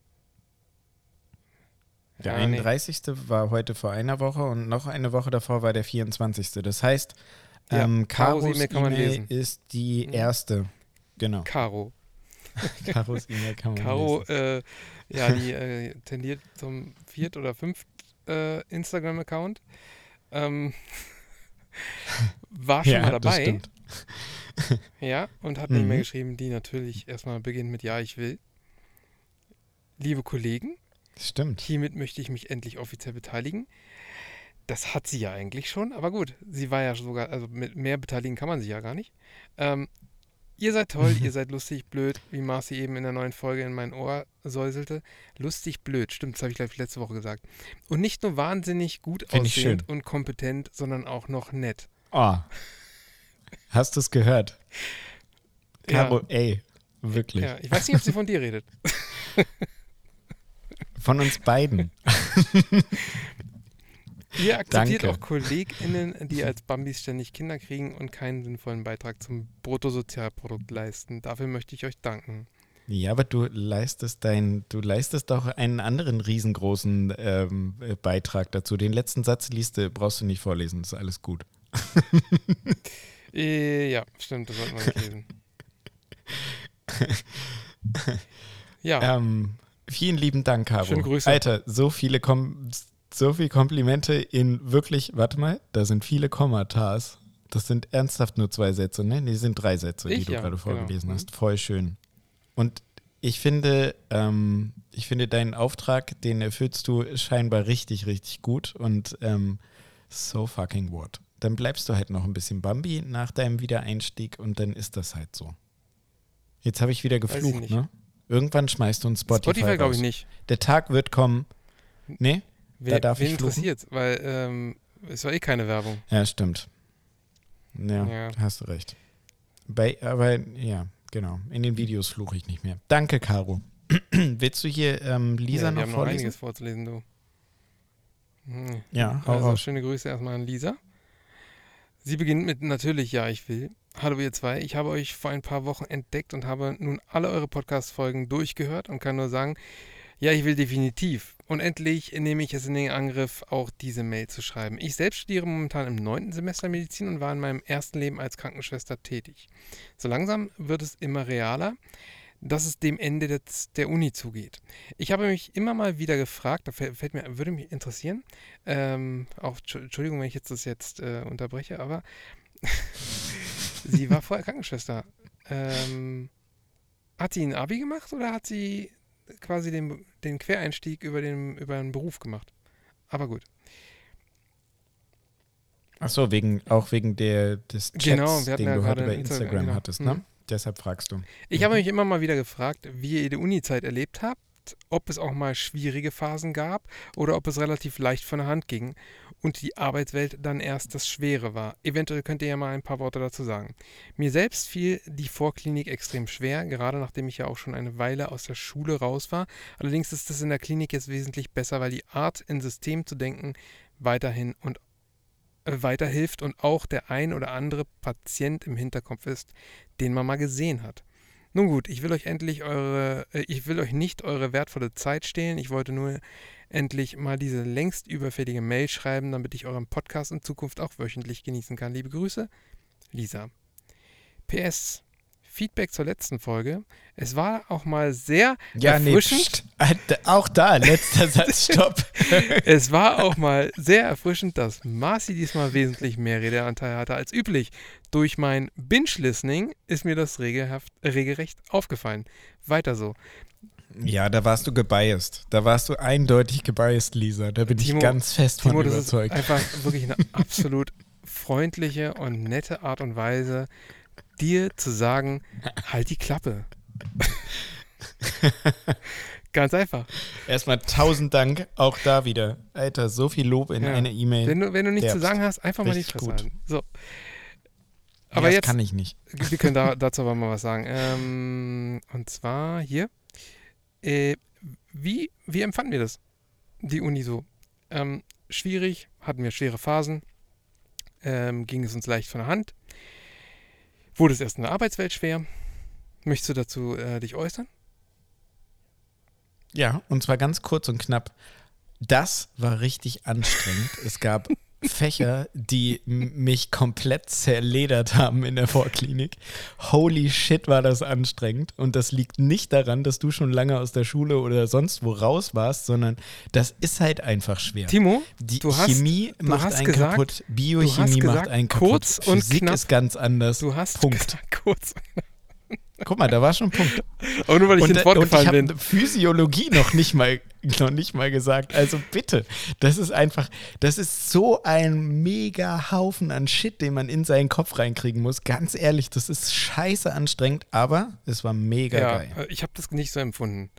Der Ja, nee. 31. war heute vor einer Woche und noch eine Woche davor war der 24. Das heißt, Ja, ähm, Karos E-Mail kann man E-Mail lesen. ist die Mhm. erste. Genau. Caro. [laughs] Karos E-Mail kann man Caro, lesen. äh, ja, die [laughs] äh, tendiert zum viert- oder fünft äh, Instagram-Account. Ähm, [laughs] war schon ja, mal dabei. stimmt. Ja, und hat eine E-Mail Mhm. geschrieben, die natürlich erstmal beginnt mit Ja, ich will. Liebe Kollegen, Stimmt. hiermit möchte ich mich endlich offiziell beteiligen. Das hat sie ja eigentlich schon, aber gut, sie war ja sogar, also mit mehr beteiligen kann man sie ja gar nicht. Ähm, ihr seid toll, [laughs] ihr seid lustig, blöd, wie Marci eben in der neuen Folge in mein Ohr säuselte. Lustig, blöd, stimmt, das habe ich, glaube ich, letzte Woche gesagt. Und nicht nur wahnsinnig gut Find aussehend und kompetent, sondern auch noch nett. Oh. Hast du es gehört? Ja. Caro, ey. Wirklich. Ja, ich weiß nicht, ob sie von dir redet. [laughs] Von uns beiden. [laughs] Ihr akzeptiert Danke. auch KollegInnen, die als Bambis ständig Kinder kriegen und keinen sinnvollen Beitrag zum Bruttosozialprodukt leisten. Dafür möchte ich euch danken. Ja, aber du leistest dein, du leistest doch einen anderen riesengroßen ähm, äh, Beitrag dazu. Den letzten Satz liest du, brauchst du nicht vorlesen, ist alles gut. Äh, ja, stimmt, das sollte man nicht lesen. [laughs] Ja, Ähm, vielen lieben Dank, Caro. Schöne Grüße. Alter, so viele Kom so viele Komplimente in wirklich, warte mal, da sind viele Kommatars. Das sind ernsthaft nur zwei Sätze, ne? Die sind drei Sätze, die Ich, du ja, gerade genau. vorgelesen Mhm. hast. Voll schön. Und ich finde, ähm, ich finde deinen Auftrag, den erfüllst du scheinbar richtig, richtig gut und ähm, so fucking what. Dann bleibst du halt noch ein bisschen Bambi nach deinem Wiedereinstieg und dann ist das halt so. Jetzt habe ich wieder ich geflucht, nicht. ne? Irgendwann schmeißt du ein Spotify, Spotify glaube ich nicht. Der Tag wird kommen. Nee? Wer, darf wen ich interessiert Weil ähm, es war eh keine Werbung. Ja, stimmt. Ja, Ja. hast du recht. Bei, aber ja, genau. In den Videos fluche ich nicht mehr. Danke, Caro. [clears throat] Willst du hier ähm, Lisa ja, wir noch haben noch vorlesen? einiges vorzulesen, du. Hm. Ja, hau Also schöne Grüße erstmal an Lisa. Sie beginnt mit natürlich Ja, ich will. Hallo ihr zwei, ich habe euch vor ein paar Wochen entdeckt und habe nun alle eure Podcast-Folgen durchgehört und kann nur sagen, ja, ich will definitiv. Und endlich nehme ich es in den Angriff, auch diese Mail zu schreiben. Ich selbst studiere momentan im neunten Semester Medizin und war in meinem ersten Leben als Krankenschwester tätig. So langsam wird es immer realer, dass es dem Ende des, der Uni zugeht. Ich habe mich immer mal wieder gefragt, da fällt, mir, würde mich interessieren, ähm, auch Tschu- Entschuldigung, wenn ich jetzt das jetzt äh, unterbreche, aber [laughs] sie war vorher Krankenschwester. Ähm, hat sie ein Abi gemacht oder hat sie quasi den, den Quereinstieg über den, über einen Beruf gemacht? Aber gut. Achso, wegen, auch wegen der, des Chats, Genau, den ja du gerade heute bei Instagram, Instagram genau. hattest, ne? Mhm. Deshalb fragst du. Ich Mhm. habe mich immer mal wieder gefragt, wie ihr die Uni-Zeit erlebt habt, ob es auch mal schwierige Phasen gab oder ob es relativ leicht von der Hand ging und die Arbeitswelt dann erst das Schwere war. Eventuell könnt ihr ja mal ein paar Worte dazu sagen. Mir selbst fiel die Vorklinik extrem schwer, gerade nachdem ich ja auch schon eine Weile aus der Schule raus war. Allerdings ist es in der Klinik jetzt wesentlich besser, weil die Art, in System zu denken, weiterhin und äh, weiterhilft und auch der ein oder andere Patient im Hinterkopf ist, den man mal gesehen hat. Nun gut, ich will euch endlich eure, äh, ich will euch nicht eure wertvolle Zeit stehlen. Ich wollte nur endlich mal diese längst überfällige Mail schreiben, damit ich euren Podcast in Zukunft auch wöchentlich genießen kann. Liebe Grüße, Lisa. PS, Feedback zur letzten Folge. Es war auch mal sehr ja, erfrischend. Nee, auch da, letzter [laughs] Satz, stopp. es war auch mal sehr erfrischend, dass Marci diesmal wesentlich mehr Redeanteil hatte als üblich. Durch mein Binge-Listening ist mir das regelrecht aufgefallen. Weiter so. Ja, da warst du gebiased. Da warst du eindeutig gebiased, Lisa. Da bin Timo, ich ganz fest Timo, von überzeugt. Das ist einfach [laughs] wirklich eine absolut freundliche und nette Art und Weise, dir zu sagen, halt die Klappe. [laughs] Ganz einfach. Erstmal tausend Dank, auch da wieder. Alter, so viel Lob in ja. eine E-Mail. Wenn du, wenn du nichts zu sagen hast, einfach mal die Fresse halten. So. Aber ja, jetzt kann ich nicht. Wir können da, [laughs] dazu aber mal was sagen. Ähm, und zwar hier. Äh, wie, wie empfanden wir das? Die Uni so. Ähm, schwierig, hatten wir schwere Phasen, ähm, ging es uns leicht von der Hand. Wurde es erst in der Arbeitswelt schwer? Möchtest du dazu äh, dich äußern? Ja, und zwar ganz kurz und knapp. Das war richtig anstrengend. es gab Fächer, die mich komplett zerledert haben in der Vorklinik. Holy shit, war das anstrengend. Und das liegt nicht daran, dass du schon lange aus der Schule oder sonst wo raus warst, sondern das ist halt einfach schwer. Timo, die du Chemie hast, macht einen gesagt, kaputt, Biochemie macht einen kaputt, kurz und Physik ist ganz anders. Du hast Punkt. kurz. Guck mal, da war schon ein Punkt. [laughs] Aber nur weil ich und, ins Wort und gefallen ich bin. Physiologie noch nicht mal [laughs] noch nicht mal gesagt. Also bitte, das ist einfach, das ist so ein mega Haufen an Shit, den man in seinen Kopf reinkriegen muss. Ganz ehrlich, das ist scheiße anstrengend, aber es war mega ja, geil. Äh, ich habe das nicht so empfunden.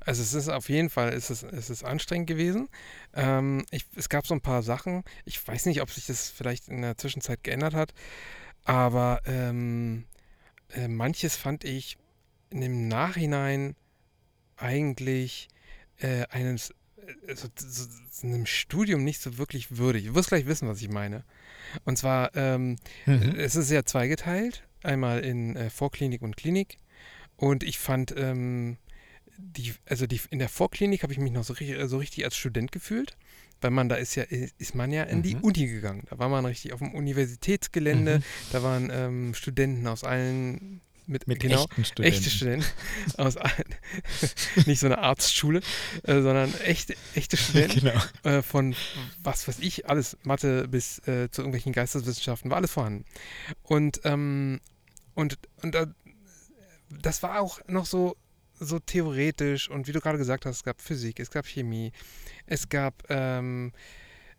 Also es ist auf jeden Fall, es ist, es ist anstrengend gewesen. Ähm, ich, es gab so ein paar Sachen. Ich weiß nicht, ob sich das vielleicht in der Zwischenzeit geändert hat, aber ähm, äh, manches fand ich im Nachhinein eigentlich äh, eines, äh, so, so, so, einem Studium nicht so wirklich würdig. Du wirst gleich wissen, was ich meine. Und zwar, ähm, mhm. es ist ja zweigeteilt, einmal in äh, Vorklinik und Klinik. Und ich fand, ähm, die, also die, in der Vorklinik habe ich mich noch so richtig, so richtig als Student gefühlt weil man da ist ja, ist man ja in mhm. die Uni gegangen. Da war man richtig auf dem Universitätsgelände, mhm. da waren ähm, Studenten aus allen mit, mit genau, echten Studenten. Echte Studenten [laughs] aus [laughs] nicht so eine Arztschule, äh, sondern echte, echte Studenten [laughs] genau. äh, von was weiß ich, alles, Mathe bis äh, zu irgendwelchen Geisteswissenschaften, war alles vorhanden. Und, ähm, und, und das war auch noch so, so theoretisch und wie du gerade gesagt hast, es gab Physik, es gab Chemie, es gab, ähm,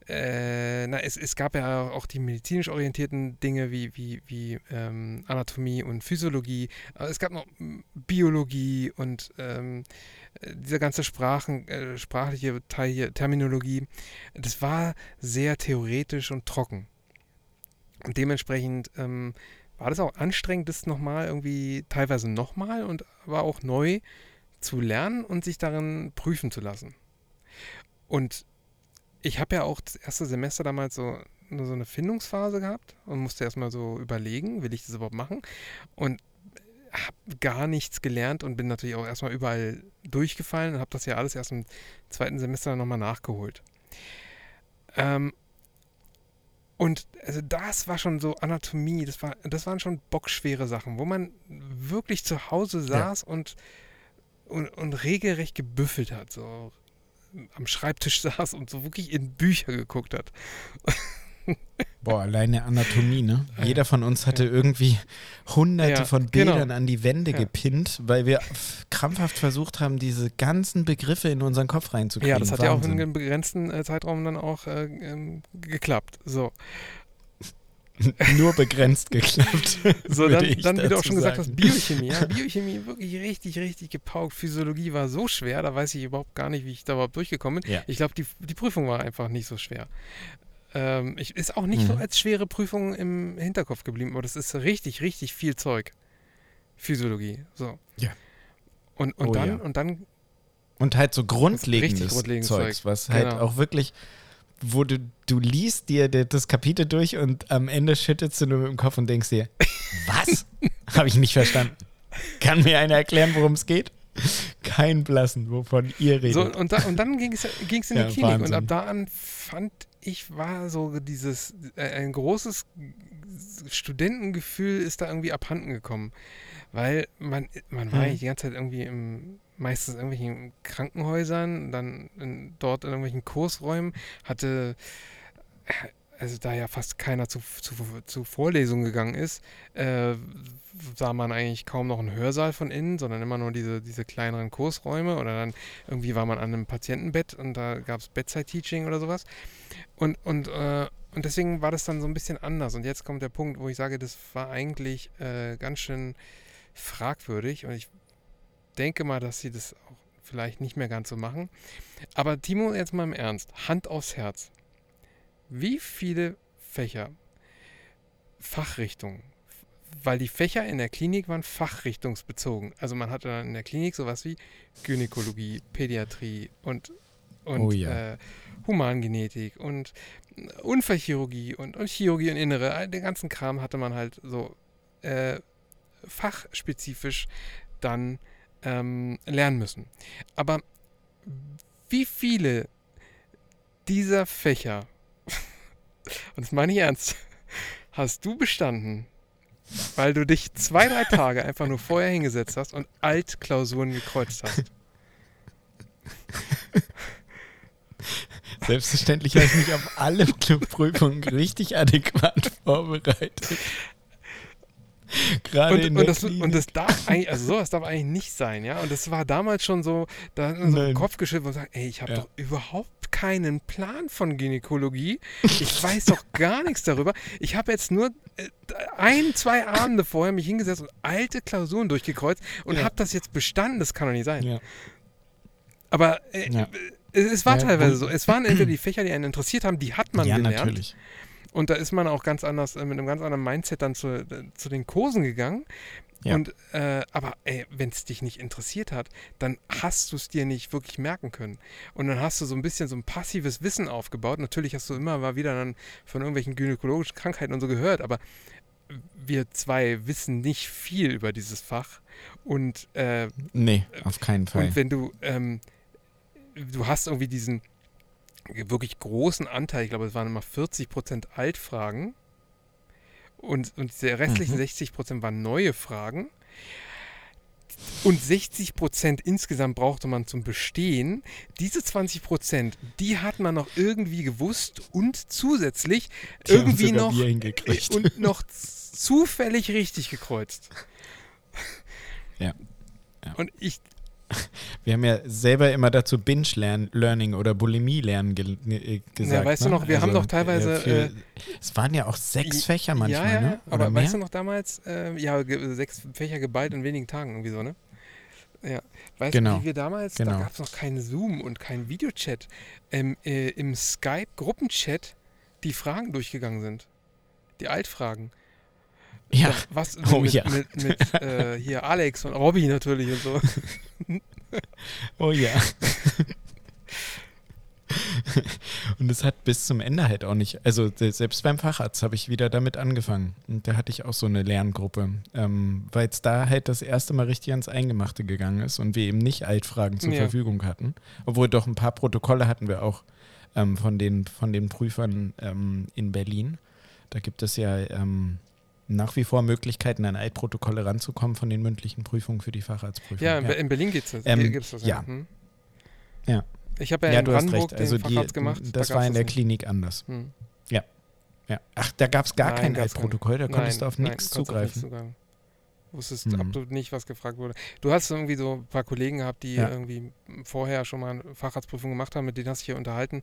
äh, na, es, es gab ja auch die medizinisch orientierten Dinge wie, wie, wie ähm, Anatomie und Physiologie. Aber es gab noch Biologie und ähm, dieser ganze Sprachen, äh, sprachliche Teil hier, Terminologie. Das war sehr theoretisch und trocken. Und dementsprechend ähm, war das auch anstrengend, das nochmal irgendwie, teilweise nochmal und war auch neu zu lernen und sich darin prüfen zu lassen. Und ich habe ja auch das erste Semester damals so, nur so eine Findungsphase gehabt und musste erstmal so überlegen, will ich das überhaupt machen? Und habe gar nichts gelernt und bin natürlich auch erstmal überall durchgefallen und habe das ja alles erst im zweiten Semester nochmal nachgeholt. Ähm, und also das war schon so Anatomie, das, war, das waren schon bockschwere Sachen, wo man wirklich zu Hause saß ja. und, und, und regelrecht gebüffelt hat. So am Schreibtisch [laughs] saß und so wirklich in Bücher geguckt hat. Boah, alleine Anatomie, ne? Jeder von uns hatte irgendwie hunderte ja, von genau. Bildern genau. an die Wände ja. gepinnt, weil wir krampfhaft versucht haben, diese ganzen Begriffe in unseren Kopf reinzukriegen. Ja, das hat Wahnsinn. ja auch in einem begrenzten äh, Zeitraum dann auch äh, ähm, geklappt. So. [laughs] nur begrenzt geklappt. [laughs] So, dann, dann wie du auch schon sagen. gesagt hast, Biochemie. Ja, [laughs] Biochemie wirklich richtig, richtig gepaukt. Physiologie war so schwer, da weiß ich überhaupt gar nicht, wie ich da überhaupt durchgekommen bin. Ja. Ich glaube, die, die Prüfung war einfach nicht so schwer. Ähm, ich, ist auch nicht mhm. so als schwere Prüfung im Hinterkopf geblieben, aber das ist richtig, richtig viel Zeug. Physiologie. So. Ja. Und, und oh, dann, ja. und dann. Und halt so grundlegendes, grundlegendes Zeugs, Zeug. was halt genau. auch wirklich wo du, du liest dir das Kapitel durch und am Ende schüttelst du nur mit dem Kopf und denkst dir, was? [laughs] Habe ich nicht verstanden. Kann mir einer erklären, worum es geht? Kein Blassen, wovon ihr redet. So, und, da, und dann ging es in die ja, Klinik Wahnsinn. und ab da an fand ich, war so dieses, äh, ein großes Studentengefühl ist da irgendwie abhanden gekommen. Weil man, man war hm. die ganze Zeit irgendwie im, meistens in irgendwelchen Krankenhäusern, dann in, dort in irgendwelchen Kursräumen, hatte, also da ja fast keiner zu, zu, zu Vorlesungen gegangen ist, äh, sah man eigentlich kaum noch einen Hörsaal von innen, sondern immer nur diese, diese kleineren Kursräume oder dann irgendwie war man an einem Patientenbett und da gab es Bedside-Teaching oder sowas. Und, und, äh, und deswegen war das dann so ein bisschen anders. Und jetzt kommt der Punkt, wo ich sage, das war eigentlich äh, ganz schön fragwürdig und ich denke mal, dass sie das auch vielleicht nicht mehr ganz so machen. Aber Timo, jetzt mal im Ernst, Hand aufs Herz. Wie viele Fächer, Fachrichtungen, weil die Fächer in der Klinik waren fachrichtungsbezogen. Also man hatte dann in der Klinik sowas wie Gynäkologie, Pädiatrie und, und oh ja. äh, Humangenetik und Unfallchirurgie und, und Chirurgie und Innere. Den ganzen Kram hatte man halt so äh, fachspezifisch dann ähm, lernen müssen. Aber wie viele dieser Fächer, [laughs] und das meine ich ernst, hast du bestanden, weil du dich zwei, drei Tage einfach nur vorher hingesetzt hast und Altklausuren gekreuzt hast? Selbstverständlich habe ich mich auf alle Prüfungen richtig adäquat vorbereitet. [laughs] Gerade und, und, das, und das darf eigentlich, also sowas darf eigentlich nicht sein, ja. Und das war damals schon so, da hat man so den Kopf geschüttelt und sagt, ey, ich habe ja. doch überhaupt keinen Plan von Gynäkologie. Ich weiß doch gar nichts darüber. Ich habe jetzt nur äh, ein, zwei Abende vorher mich hingesetzt und alte Klausuren durchgekreuzt und ja. habe das jetzt bestanden. Das kann doch nicht sein. Ja. Aber äh, es, es, war teilweise so. Es waren entweder [clears throat] die Fächer, die einen interessiert haben, die hat man ja, gelernt. Natürlich. Und da ist man auch ganz anders, äh, mit einem ganz anderen Mindset dann zu, äh, zu den Kursen gegangen. Ja. Und, äh, aber wenn es dich nicht interessiert hat, dann hast du es dir nicht wirklich merken können. Und dann hast du so ein bisschen so ein passives Wissen aufgebaut. Natürlich hast du immer mal wieder dann von irgendwelchen gynäkologischen Krankheiten und so gehört, aber wir zwei wissen nicht viel über dieses Fach. Und äh, nee, auf keinen Fall. Und wenn du, ähm, du hast irgendwie diesen wirklich großen Anteil, ich glaube, es waren immer 40 Prozent Altfragen und, und der restlichen mhm. 60 Prozent waren neue Fragen. Und 60 Prozent insgesamt brauchte man zum Bestehen. Diese 20 Prozent, die hat man noch irgendwie gewusst und zusätzlich die irgendwie noch und noch zufällig richtig gekreuzt. Ja. ja. Und ich, [laughs] wir haben ja selber immer dazu Binge-Learning oder Bulimie-Lernen ge äh, gesagt. Ja, weißt ne? du noch, wir also, haben doch teilweise. Äh, für, äh, es waren ja auch sechs Fächer manchmal, ja, ja, ne? aber mehr? weißt du noch damals, äh, ja, sechs Fächer geballt in wenigen Tagen, irgendwie so, ne? Ja, weißt genau. du, wie wir damals, genau. da gab es noch keinen Zoom und keinen Videochat, ähm, äh, im Skype-Gruppenchat die Fragen durchgegangen sind. Die Altfragen. Ja. Was oh, mit, ja. mit, mit [laughs] äh, hier Alex und Robby natürlich und so. [laughs] oh ja. [laughs] und es hat bis zum Ende halt auch nicht, also selbst beim Facharzt habe ich wieder damit angefangen. Und da hatte ich auch so eine Lerngruppe, ähm, weil es da halt das erste Mal richtig ans Eingemachte gegangen ist und wir eben nicht Altfragen zur ja. Verfügung hatten. Obwohl doch ein paar Protokolle hatten wir auch ähm, von, den, von den Prüfern ähm, in Berlin. Da gibt es ja ähm, nach wie vor Möglichkeiten, an Eidprotokolle ranzukommen von den mündlichen Prüfungen für die Facharztprüfung. Ja, ja. in Berlin gibt's das, ähm, gibt's das. Ja. Hm? ja. Ich habe ja, ja in Brandenburg den also Facharzt die, gemacht. Das da war in der Klinik anders. Hm. Ja. ja. Ach, da gab es gar nein, kein Eidprotokoll, da konntest nein, du auf nichts zugreifen. Auf Wusstest hm. absolut nicht, was gefragt wurde. Du hast irgendwie so ein paar Kollegen gehabt, die ja. irgendwie vorher schon mal eine Facharztprüfung gemacht haben, mit denen hast du dich hier unterhalten.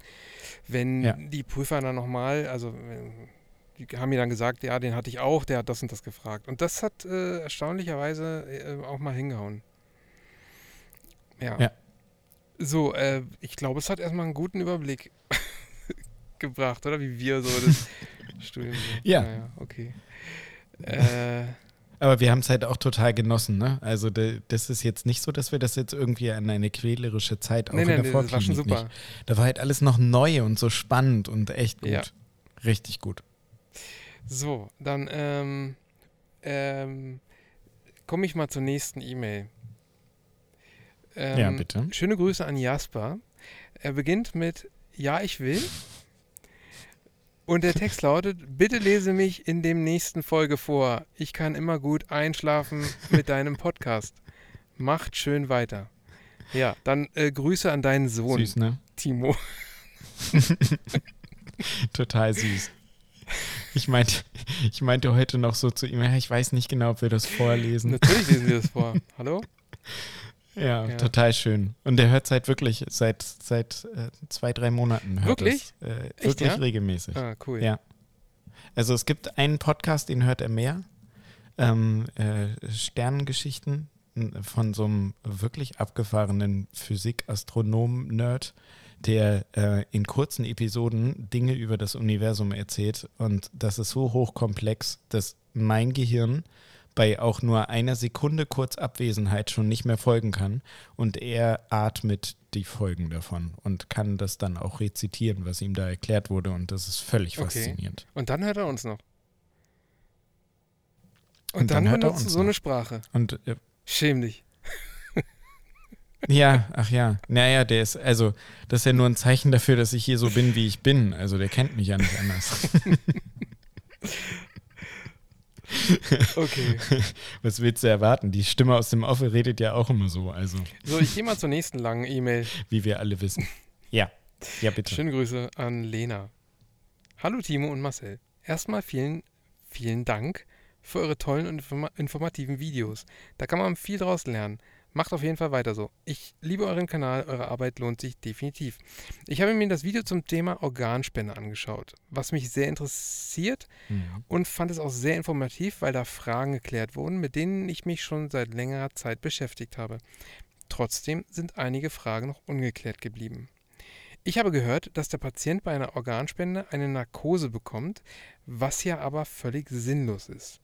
Wenn die Prüfer dann nochmal, also die haben mir dann gesagt, ja, den hatte ich auch, der hat das und das gefragt. Und das hat äh, erstaunlicherweise äh, auch mal hingehauen. Ja. ja. So, äh, ich glaube, es hat erstmal einen guten Überblick [laughs] gebracht, oder? Wie wir so das [laughs] Studium. Ja. Naja, okay. Äh, Aber wir haben es halt auch total genossen, ne? Also de, das ist jetzt nicht so, dass wir das jetzt irgendwie an eine quälerische Zeit auch Nee, in nee, der nee, das war schon super. nicht. Da war halt alles noch neu und so spannend und echt gut. Ja. Richtig gut. So, dann ähm, ähm, komme ich mal zur nächsten E-Mail. Ähm, Ja, bitte. Schöne Grüße an Jasper. Er beginnt mit Ja, ich will. Und der Text lautet: Bitte lese mich in dem nächsten Folge vor. Ich kann immer gut einschlafen mit deinem Podcast. Macht schön weiter. Ja, dann äh, Grüße an deinen Sohn, Süß, ne? Timo. [laughs] Total süß. [laughs] Ich meinte, ich meinte heute noch so zu ihm, ja, ich weiß nicht genau, ob wir das vorlesen. Natürlich lesen wir das vor. [laughs] Hallo? Ja, Ja. total schön. Und der hört seit wirklich, seit, seit äh, zwei, drei Monaten. Wirklich? Das, äh, Echt, wirklich ja? regelmäßig. Ah, cool. Ja. Also es gibt einen Podcast, den hört er mehr. Ähm, äh, Sternengeschichten von so einem wirklich abgefahrenen Physik-Astronom-Nerd, der äh, in kurzen Episoden Dinge über das Universum erzählt. Und das ist so hochkomplex, dass mein Gehirn bei auch nur einer Sekunde kurz Abwesenheit schon nicht mehr folgen kann. Und er atmet die Folgen davon und kann das dann auch rezitieren, was ihm da erklärt wurde. Und das ist völlig Okay. faszinierend. Und dann hört er uns noch. Und, Und dann, dann hört er uns so noch. eine Sprache. Und äh, Schäm dich. Ja, ach ja, naja, der ist, also, das ist ja nur ein Zeichen dafür, dass ich hier so bin, wie ich bin. Also, der kennt mich ja nicht anders. [laughs] Okay. Was willst du erwarten? Die Stimme aus dem Off redet ja auch immer so, also, So, ich gehe mal zur nächsten langen E-Mail. wie wir alle wissen. Ja, ja, bitte. Schöne Grüße an Lena. Hallo Timo und Marcel. Erstmal vielen, vielen Dank für eure tollen und informa informativen Videos. Da kann man viel draus lernen. Macht auf jeden Fall weiter so. Ich liebe euren Kanal, eure Arbeit lohnt sich definitiv. Ich habe mir das Video zum Thema Organspende angeschaut, was mich sehr interessiert Mhm. und fand es auch sehr informativ, weil da Fragen geklärt wurden, mit denen ich mich schon seit längerer Zeit beschäftigt habe. Trotzdem sind einige Fragen noch ungeklärt geblieben. Ich habe gehört, dass der Patient bei einer Organspende eine Narkose bekommt, was ja aber völlig sinnlos ist.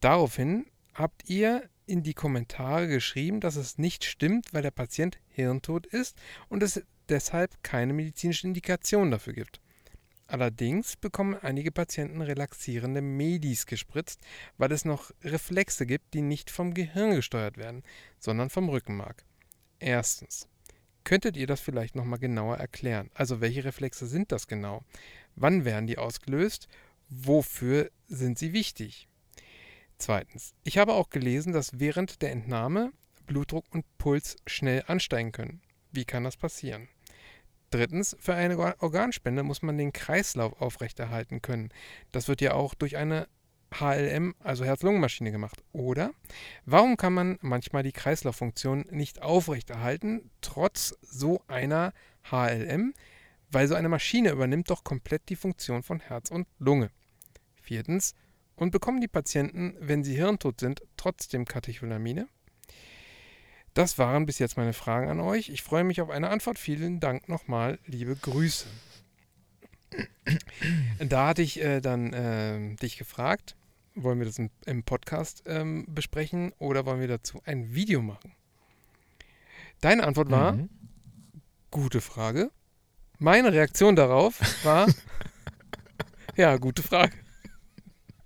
Daraufhin habt ihr in die Kommentare geschrieben, dass es nicht stimmt, weil der Patient hirntot ist und es deshalb keine medizinische Indikation dafür gibt. Allerdings bekommen einige Patienten relaxierende Medis gespritzt, weil es noch Reflexe gibt, die nicht vom Gehirn gesteuert werden, sondern vom Rückenmark. Erstens. Könntet ihr das vielleicht nochmal genauer erklären? Also welche Reflexe sind das genau? Wann werden die ausgelöst? Wofür sind sie wichtig? Zweitens. Ich habe auch gelesen, dass während der Entnahme Blutdruck und Puls schnell ansteigen können. Wie kann das passieren? Drittens, für eine Organ- Organspende muss man den Kreislauf aufrechterhalten können. Das wird ja auch durch eine HLM, also Herz-Lungen-Maschine gemacht. Oder warum kann man manchmal die Kreislauffunktion nicht aufrechterhalten, trotz so einer HLM? Weil so eine Maschine übernimmt doch komplett die Funktion von Herz und Lunge. Viertens, und bekommen die Patienten, wenn sie hirntot sind, trotzdem Katecholamine? Das waren bis jetzt meine Fragen an euch. Ich freue mich auf eine Antwort. Vielen Dank nochmal. Liebe Grüße. Da hatte ich äh, dann ähm, dich gefragt, wollen wir das im, im Podcast ähm, besprechen oder wollen wir dazu ein Video machen? Deine Antwort war, Mhm. gute Frage. Meine Reaktion darauf war, [laughs] ja, gute Frage.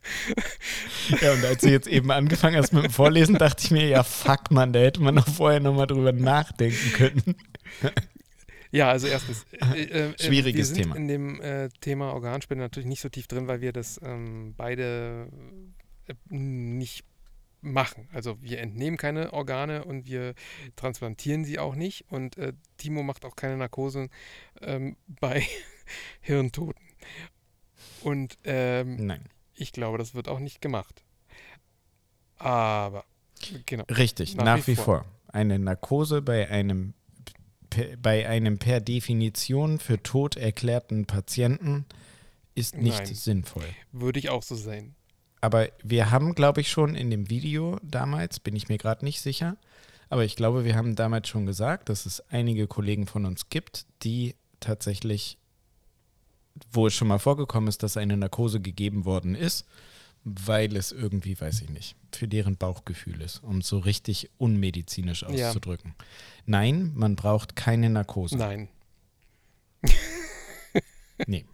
[laughs] Ja, und als du jetzt eben angefangen hast mit dem Vorlesen, dachte ich mir, ja, fuck, man, da hätte man noch vorher nochmal drüber nachdenken können. [laughs] Ja, also erstens. Äh, äh, Schwieriges wir sind Thema. in dem äh, Thema Organspende natürlich nicht so tief drin, weil wir das ähm, beide äh, nicht machen. Also wir entnehmen keine Organe und wir transplantieren sie auch nicht. Und äh, Timo macht auch keine Narkose ähm, bei [laughs] Hirntoten. Und ähm, Nein. Ich glaube, das wird auch nicht gemacht. Aber, genau. Richtig, Nach nach, wie wie, vor. vor. Eine Narkose bei einem, per, bei einem per Definition für tot erklärten Patienten ist nicht Nein. sinnvoll. Würde ich auch so sehen. Aber wir haben, glaube ich, schon in dem Video damals, bin ich mir gerade nicht sicher, aber ich glaube, wir haben damals schon gesagt, dass es einige Kollegen von uns gibt, die tatsächlich, wo es schon mal vorgekommen ist, dass eine Narkose gegeben worden ist, weil es irgendwie, weiß ich nicht, für deren Bauchgefühl ist, um es so richtig unmedizinisch Ja. auszudrücken. Nein, man braucht keine Narkose. Nein. [laughs] Nee.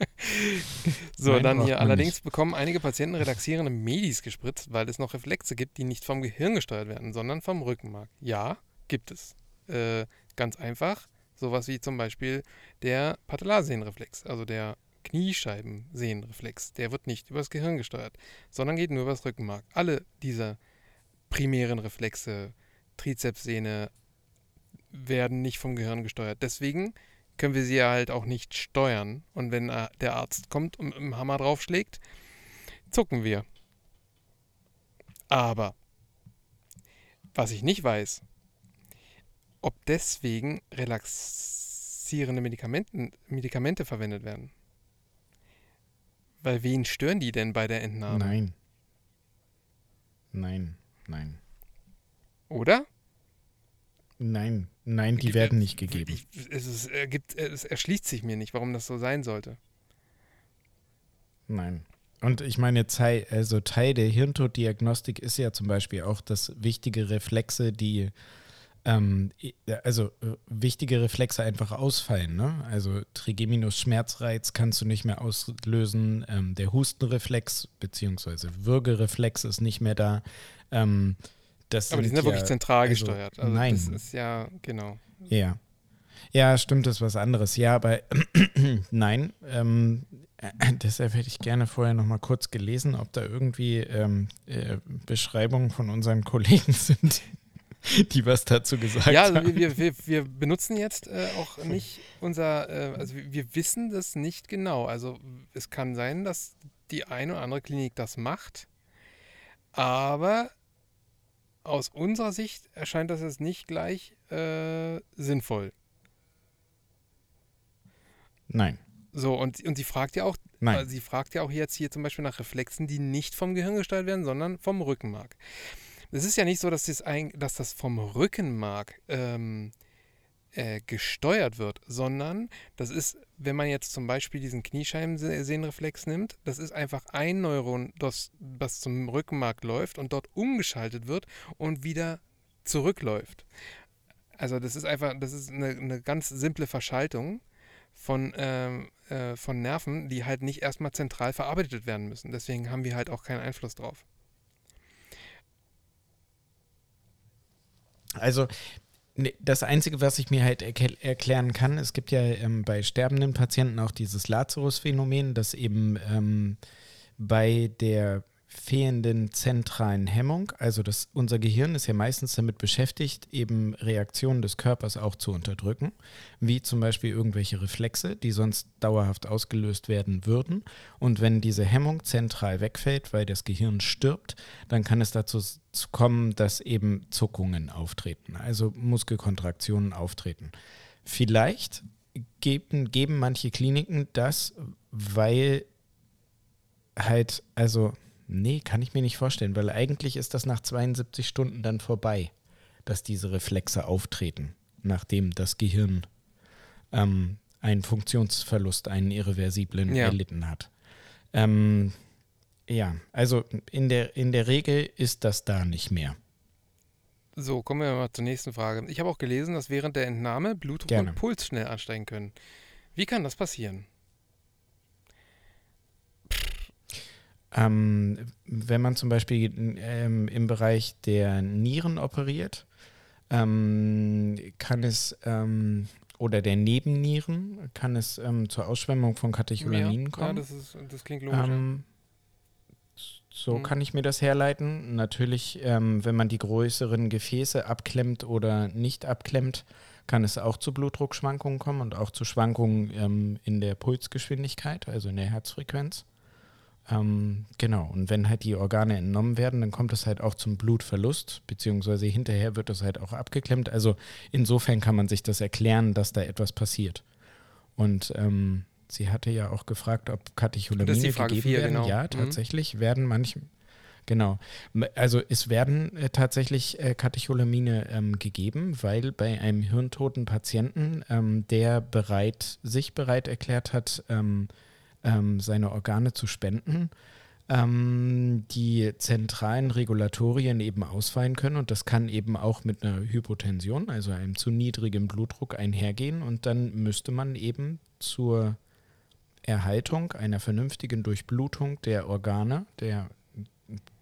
So, Nein, dann hier. Allerdings bekommen einige Patienten relaxierende Medis gespritzt, weil es noch Reflexe gibt, die nicht vom Gehirn gesteuert werden, sondern vom Rückenmark. Ja, gibt es. Äh, ganz einfach. Sowas wie zum Beispiel der Patellarsehnenreflex, also der Kniescheibensehnenreflex. Der wird nicht übers Gehirn gesteuert, sondern geht nur übers Rückenmark. Alle diese primären Reflexe, Trizepssehne, werden nicht vom Gehirn gesteuert. Deswegen können wir sie ja halt auch nicht steuern. Und wenn äh, der Arzt kommt und mit dem Hammer draufschlägt, zucken wir. Aber was ich nicht weiß, ob deswegen relaxierende Medikamenten, Medikamente verwendet werden. Weil wen stören die denn bei der Entnahme? Nein. Nein, nein. Oder? Nein, nein, die werden nicht gegeben. Ich, es, ist, ergibt, es erschließt sich mir nicht, warum das so sein sollte. Nein. Und ich meine, also Teil der Hirntoddiagnostik ist ja zum Beispiel auch, dass wichtige Reflexe, die ähm, also äh, wichtige Reflexe einfach ausfallen. Ne? Also Trigeminus-Schmerzreiz kannst du nicht mehr auslösen, ähm, der Hustenreflex bzw. Würgereflex ist nicht mehr da. Ähm, das Aber die sind ja wirklich zentral also, gesteuert. Also nein. das ist ja, genau. Ja. Ja, stimmt, das ist was anderes. Ja, aber [clears throat] nein, ähm, äh, deshalb hätte ich gerne vorher noch mal kurz gelesen, ob da irgendwie ähm, äh, Beschreibungen von unseren Kollegen [laughs] sind, [laughs] die was dazu gesagt Ja, also haben. wir, wir, wir benutzen jetzt äh, auch nicht unser, äh, also wir, wir wissen das nicht genau. Also es kann sein, dass die eine oder andere Klinik das macht, aber aus unserer Sicht erscheint das jetzt nicht gleich äh, sinnvoll. Nein, So, und, und sie fragt ja auch, nein. äh, sie fragt ja auch jetzt hier zum Beispiel nach Reflexen, die nicht vom Gehirn gesteuert werden, sondern vom Rückenmark. Es ist ja nicht so, dass das, ein, dass das vom Rückenmark ähm, äh, gesteuert wird, sondern das ist, wenn man jetzt zum Beispiel diesen Kniescheibensehnenreflex nimmt, das ist einfach ein Neuron, das, das zum Rückenmark läuft und dort umgeschaltet wird und wieder zurückläuft. Also das ist einfach, das ist eine, eine ganz simple Verschaltung von, ähm, äh, von Nerven, die halt nicht erstmal zentral verarbeitet werden müssen. Deswegen haben wir halt auch keinen Einfluss drauf. Also ne, das Einzige, was ich mir halt erklären kann, es gibt ja ähm, bei sterbenden Patienten auch dieses Lazarus-Phänomen, dass eben ähm, bei der fehlenden zentralen Hemmung, also das, unser Gehirn ist ja meistens damit beschäftigt, eben Reaktionen des Körpers auch zu unterdrücken, wie zum Beispiel irgendwelche Reflexe, die sonst dauerhaft ausgelöst werden würden. Und wenn diese Hemmung zentral wegfällt, weil das Gehirn stirbt, dann kann es dazu kommen, dass eben Zuckungen auftreten, also Muskelkontraktionen auftreten. Vielleicht geben, geben manche Kliniken das, weil halt, also, nee, kann ich mir nicht vorstellen, weil eigentlich ist das nach 72 Stunden dann vorbei, dass diese Reflexe auftreten, nachdem das Gehirn ähm, einen Funktionsverlust, einen irreversiblen Ja. erlitten hat. Ähm, ja, also in der, in der Regel ist das da nicht mehr. So, kommen wir mal zur nächsten Frage. Ich habe auch gelesen, dass während der Entnahme Blutdruck Gerne. und Puls schnell ansteigen können. Wie kann das passieren? Ähm, wenn man zum Beispiel ähm, im Bereich der Nieren operiert, ähm, kann es ähm, oder der Nebennieren kann es ähm, zur Ausschwemmung von Katecholaminen ja, kommen. das, ist, das klingt logisch. ja. Ähm, so Mhm. kann ich mir das herleiten. Natürlich, wenn man die größeren Gefäße abklemmt oder nicht abklemmt, kann es auch zu Blutdruckschwankungen kommen und auch zu Schwankungen in der Pulsgeschwindigkeit, also in der Herzfrequenz. Ähm, genau, und wenn halt die Organe entnommen werden, dann kommt es halt auch zum Blutverlust, beziehungsweise hinterher wird es halt auch abgeklemmt. Also insofern kann man sich das erklären, dass da etwas passiert. Und ähm, sie hatte ja auch gefragt, ob Katecholamine gegeben vier, werden. genau. Ja, Mhm. tatsächlich werden manche, genau. Also es werden äh, tatsächlich äh, Katecholamine ähm, gegeben, weil bei einem hirntoten Patienten, ähm, der bereit, sich bereit erklärt hat, ähm, ähm, seine Organe zu spenden, ähm, die zentralen Regulatorien eben ausfallen können und das kann eben auch mit einer Hypotension, also einem zu niedrigen Blutdruck einhergehen und dann müsste man eben zur Erhaltung einer vernünftigen Durchblutung der Organe, der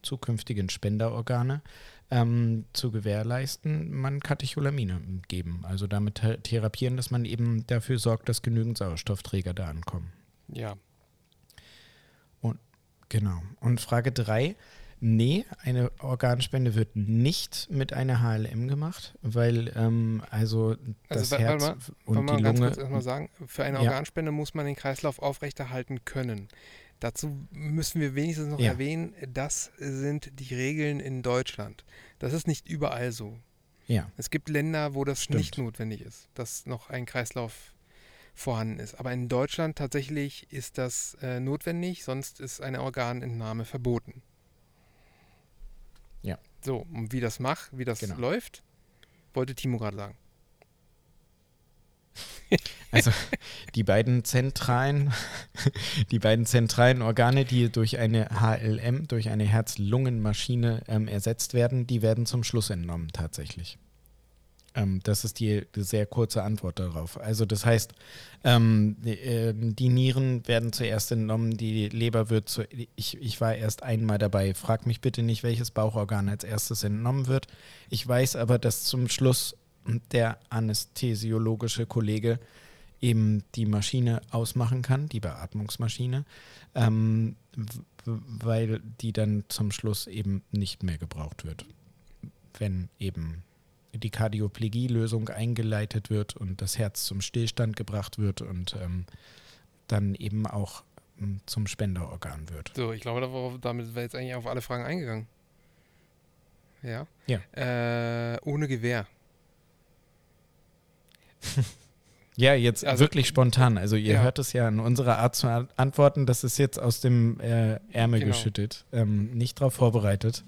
zukünftigen Spenderorgane, ähm, zu gewährleisten, man Katecholamine geben. Also damit therapieren, dass man eben dafür sorgt, dass genügend Sauerstoffträger da ankommen. Ja. Genau. Und Frage 3. Nee, eine Organspende wird nicht mit einer HLM gemacht, weil ähm, also das also, Herz mal, und die ganz Lunge. Kurz erstmal sagen, für eine Ja. Organspende muss man den Kreislauf aufrechterhalten können. Dazu müssen wir wenigstens noch Ja. erwähnen, das sind die Regeln in Deutschland. Das ist nicht überall so. Ja, Es gibt Länder, wo das Stimmt. nicht notwendig ist, dass noch ein Kreislauf vorhanden ist. Aber in Deutschland tatsächlich ist das äh, notwendig, sonst ist eine Organentnahme verboten. Ja. So, und wie das macht, wie das Genau. läuft, wollte Timo gerade sagen. [laughs] also die beiden zentralen, [laughs] die beiden zentralen Organe, die durch eine HLM, durch eine Herz-Lungen-Maschine ähm, ersetzt werden, die werden zum Schluss entnommen tatsächlich. Ähm, das ist die, die sehr kurze Antwort darauf. Also das heißt, ähm, die, ähm, die Nieren werden zuerst entnommen, die Leber wird zu. Ich, ich war erst einmal dabei. Frag mich bitte nicht, welches Bauchorgan als erstes entnommen wird. Ich weiß aber, dass zum Schluss der anästhesiologische Kollege eben die Maschine ausmachen kann, die Beatmungsmaschine, ähm, weil die dann zum Schluss eben nicht mehr gebraucht wird. Wenn eben die Kardioplegie-Lösung eingeleitet wird und das Herz zum Stillstand gebracht wird und ähm, dann eben auch ähm, zum Spenderorgan wird. So, ich glaube, darauf- damit wäre jetzt eigentlich auf alle Fragen eingegangen. Ja? Ja. Äh, ohne Gewehr. [laughs] Ja, jetzt Also- wirklich spontan. Also ihr Ja. hört es ja an unserer Art zu an- antworten, das ist jetzt aus dem äh, Ärmel Genau. geschüttet, ähm, nicht darauf vorbereitet.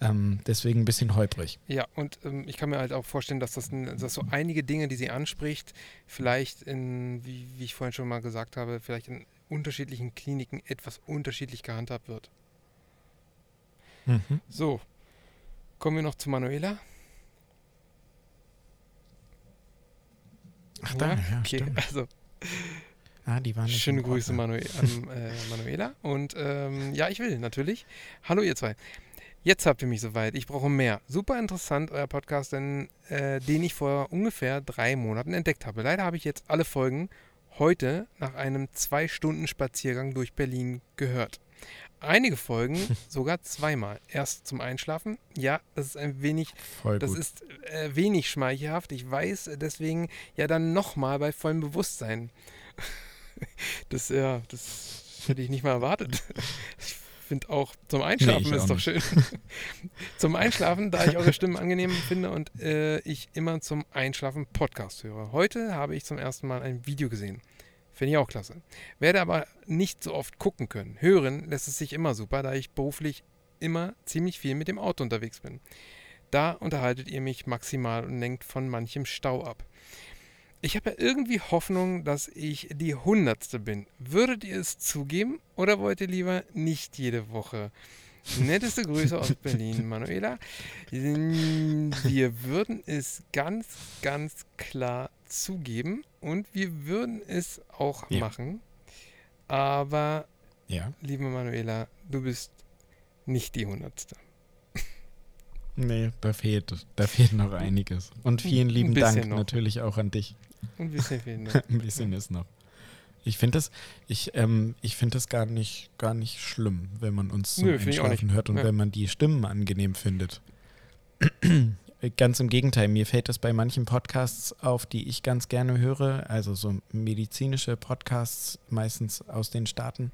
Ähm, deswegen ein bisschen holprig. Ja, und ähm, ich kann mir halt auch vorstellen, dass das dass so einige Dinge, die sie anspricht, vielleicht in, wie, wie ich vorhin schon mal gesagt habe, vielleicht in unterschiedlichen Kliniken etwas unterschiedlich gehandhabt wird. So, kommen wir noch zu Manuela. Ach da, ja, okay, stimmt. also Ah, die waren Schöne Grüße, Ordner. Manu an, äh, Manuela. Und ähm, ja, ich will natürlich. Hallo ihr zwei. Jetzt habt ihr mich soweit. Ich brauche mehr. Super interessant, euer Podcast, denn, äh, den ich vor ungefähr drei Monaten entdeckt habe. Leider habe ich jetzt alle Folgen heute nach einem zwei Stunden Spaziergang durch Berlin gehört. Einige Folgen [laughs] sogar zweimal. Erst zum Einschlafen. Ja, das ist ein wenig Voll das gut. ist äh, wenig schmeichelhaft. Ich weiß äh, deswegen ja dann nochmal bei vollem Bewusstsein. [laughs] Das, ja, das hätte ich nicht mal erwartet. [laughs] Ich finde auch zum Einschlafen ich ist auch doch nicht. schön. [laughs] zum Einschlafen, da ich eure Stimmen angenehm finde und äh, ich immer zum Einschlafen Podcast höre. Heute habe ich zum ersten Mal ein Video gesehen. Finde ich auch klasse. Werde aber nicht so oft gucken können. Hören lässt es sich immer super, da ich beruflich immer ziemlich viel mit dem Auto unterwegs bin. Da unterhaltet ihr mich maximal und lenkt von manchem Stau ab. Ich habe ja irgendwie Hoffnung, dass ich die Hundertste bin. Würdet ihr es zugeben oder wollt ihr lieber nicht jede Woche? Netteste Grüße aus Berlin, [laughs] Manuela. Wir würden es ganz, ganz klar zugeben und wir würden es auch Ja. machen. Aber, Ja. liebe Manuela, du bist nicht die Hundertste. Nee, da fehlt, da fehlt noch einiges. Und vielen lieben Dank noch. natürlich auch an dich. Ein bisschen fehlen noch. [laughs] ein bisschen ist noch. Ich finde das, ich, ähm, ich finde das gar nicht, gar nicht schlimm, wenn man uns zum Nö, find Einschlafen hört und Ja. wenn man die Stimmen angenehm findet. Ganz im Gegenteil, mir fällt das bei manchen Podcasts auf, die ich ganz gerne höre, also so medizinische Podcasts, meistens aus den Staaten,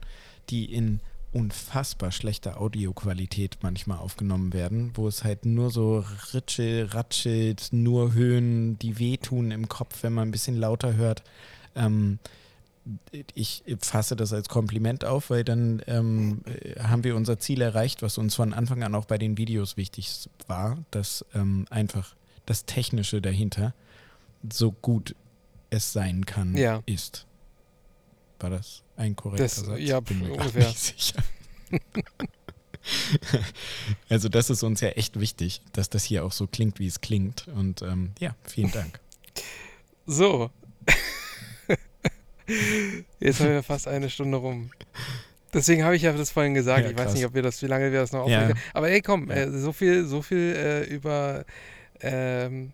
die in unfassbar schlechter Audioqualität manchmal aufgenommen werden, wo es halt nur so ritschel, ratschelt, nur Höhen, die wehtun im Kopf, wenn man ein bisschen lauter hört. Ähm, ich fasse das als Kompliment auf, weil dann ähm, äh, haben wir unser Ziel erreicht, was uns von Anfang an auch bei den Videos wichtig war, dass ähm, einfach das Technische dahinter so gut es sein kann, Ja. ist. War das ein korrekter Das- Satz? ja, Bin mir ungefähr. nicht sicher. [laughs] Also das ist uns ja echt wichtig, dass das hier auch so klingt, wie es klingt. Und ähm, ja, vielen Dank. So. [laughs] Jetzt haben wir fast eine Stunde rum. Deswegen habe ich ja das vorhin gesagt. Ja, ich weiß krass. nicht, ob wir das, wie lange wir das noch Ja. aufnehmen. Aber ey, komm, Ja. äh, so viel, so viel äh, über, ähm,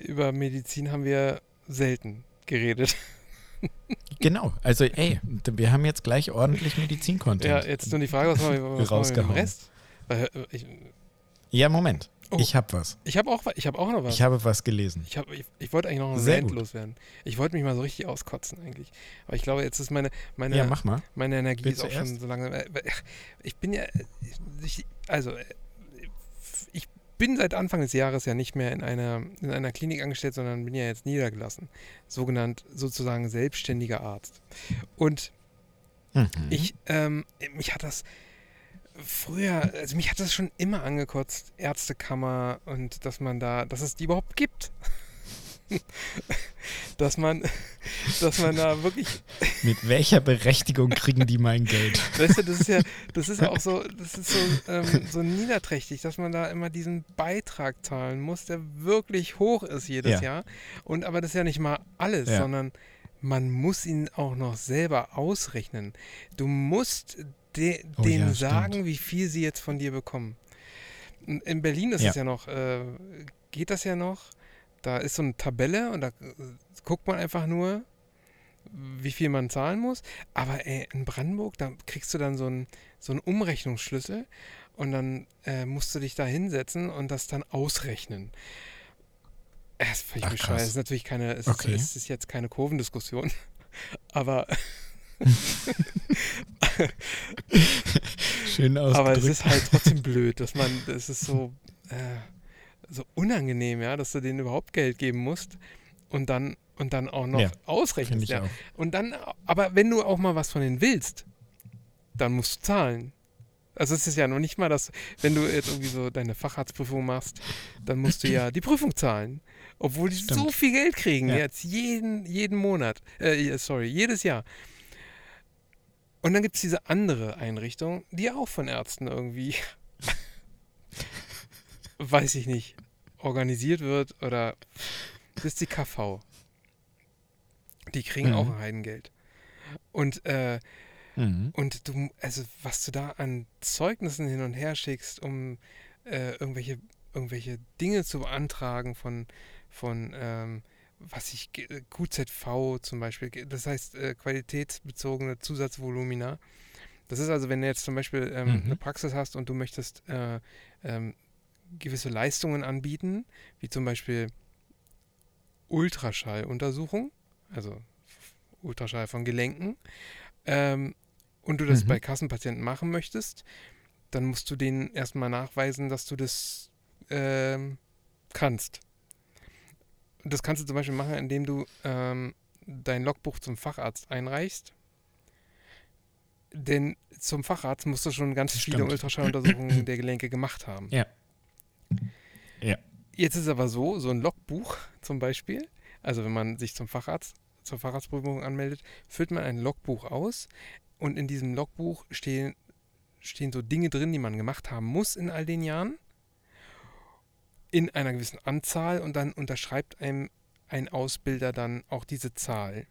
über Medizin haben wir selten geredet. [laughs] Genau, also ey, wir haben jetzt gleich ordentlich Medizin-Content. Ja, jetzt nur die Frage, was machen wir, was machen wir mit dem. Rest? Weil, äh, ich Ja, Moment. Oh. Ich habe was. ich habe auch, ich hab auch noch was. Ich habe was gelesen. Ich, hab, ich, ich wollte eigentlich noch einen Sehr Rant gut. loswerden. Ich wollte mich mal so richtig auskotzen eigentlich. Aber ich glaube, jetzt ist meine, meine, Ja, meine Energie Willst ist auch du schon erst? so lange. äh, Ich bin ja, ich, also äh, ich bin seit Anfang des Jahres ja nicht mehr in einer, in einer Klinik angestellt, sondern bin ja jetzt niedergelassen. Sogenannt sozusagen selbstständiger Arzt. Und Mhm. ich, ähm, mich hat das früher, also mich hat das schon immer angekotzt, Ärztekammer und dass man da, dass es die überhaupt gibt. [laughs] dass man, dass man da wirklich, [laughs] Mit welcher Berechtigung kriegen die mein Geld? [laughs] weißt du, das ist ja, das ist ja auch so, das ist so, ähm, so niederträchtig, dass man da immer diesen Beitrag zahlen muss, der wirklich hoch ist jedes Ja. Jahr. Und aber das ist ja nicht mal alles, Ja. sondern man muss ihn auch noch selber ausrechnen. Du musst de Oh denen ja, sagen, wie viel sie jetzt von dir bekommen. In in Berlin ist es ja noch, äh, geht das ja noch. Da ist so eine Tabelle und da äh, guckt man einfach nur, wie viel man zahlen muss. Aber ey, in Brandenburg, da kriegst du dann so einen, so einen Umrechnungsschlüssel und dann äh, musst du dich da hinsetzen und das dann ausrechnen. Das ist völlig bescheuert. Es ist natürlich keine, es, Okay. ist, es ist jetzt keine Kurvendiskussion. [laughs] Aber, [laughs] Schön ausgedrückt. [laughs] aber es ist halt trotzdem blöd, dass man, es ist so, äh, so unangenehm, ja, dass du denen überhaupt Geld geben musst und dann und dann auch noch Ja, ausrechnest. Ja. auch. Und dann, aber wenn du auch mal was von denen willst, dann musst du zahlen. Also es ist ja noch nicht mal das, wenn du jetzt irgendwie so deine Facharztprüfung machst, dann musst du ja die Prüfung zahlen. Obwohl die so Stimmt. viel Geld kriegen, Ja. jetzt jeden, jeden Monat, äh, sorry, jedes Jahr. Und dann gibt es diese andere Einrichtung, die auch von Ärzten irgendwie, [laughs] weiß ich nicht, organisiert wird oder das ist die KV. Die kriegen Mhm. auch ein Heidengeld. Und, äh, Mhm. und du, also was du da an Zeugnissen hin und her schickst, um äh, irgendwelche, irgendwelche Dinge zu beantragen von, von ähm, was ich, QZV zum Beispiel, das heißt äh, qualitätsbezogene Zusatzvolumina. Das ist also, wenn du jetzt zum Beispiel ähm, Mhm. eine Praxis hast und du möchtest äh, ähm, gewisse Leistungen anbieten, wie zum Beispiel Ultraschalluntersuchung, also Ultraschall von Gelenken, ähm, und du das Mhm. bei Kassenpatienten machen möchtest, dann musst du denen erstmal nachweisen, dass du das ähm, kannst. Das kannst du zum Beispiel machen, indem du ähm, dein Logbuch zum Facharzt einreichst. Denn zum Facharzt musst du schon ganz Das viele. Ultraschalluntersuchungen der Gelenke gemacht haben. Ja. Ja. Jetzt ist es aber so, so ein Logbuch zum Beispiel, also wenn man sich zum Facharzt, zur Facharztprüfung anmeldet, füllt man ein Logbuch aus und in diesem Logbuch stehen, stehen so Dinge drin, die man gemacht haben muss in all den Jahren, in einer gewissen Anzahl und dann unterschreibt einem ein Ausbilder dann auch diese Zahl.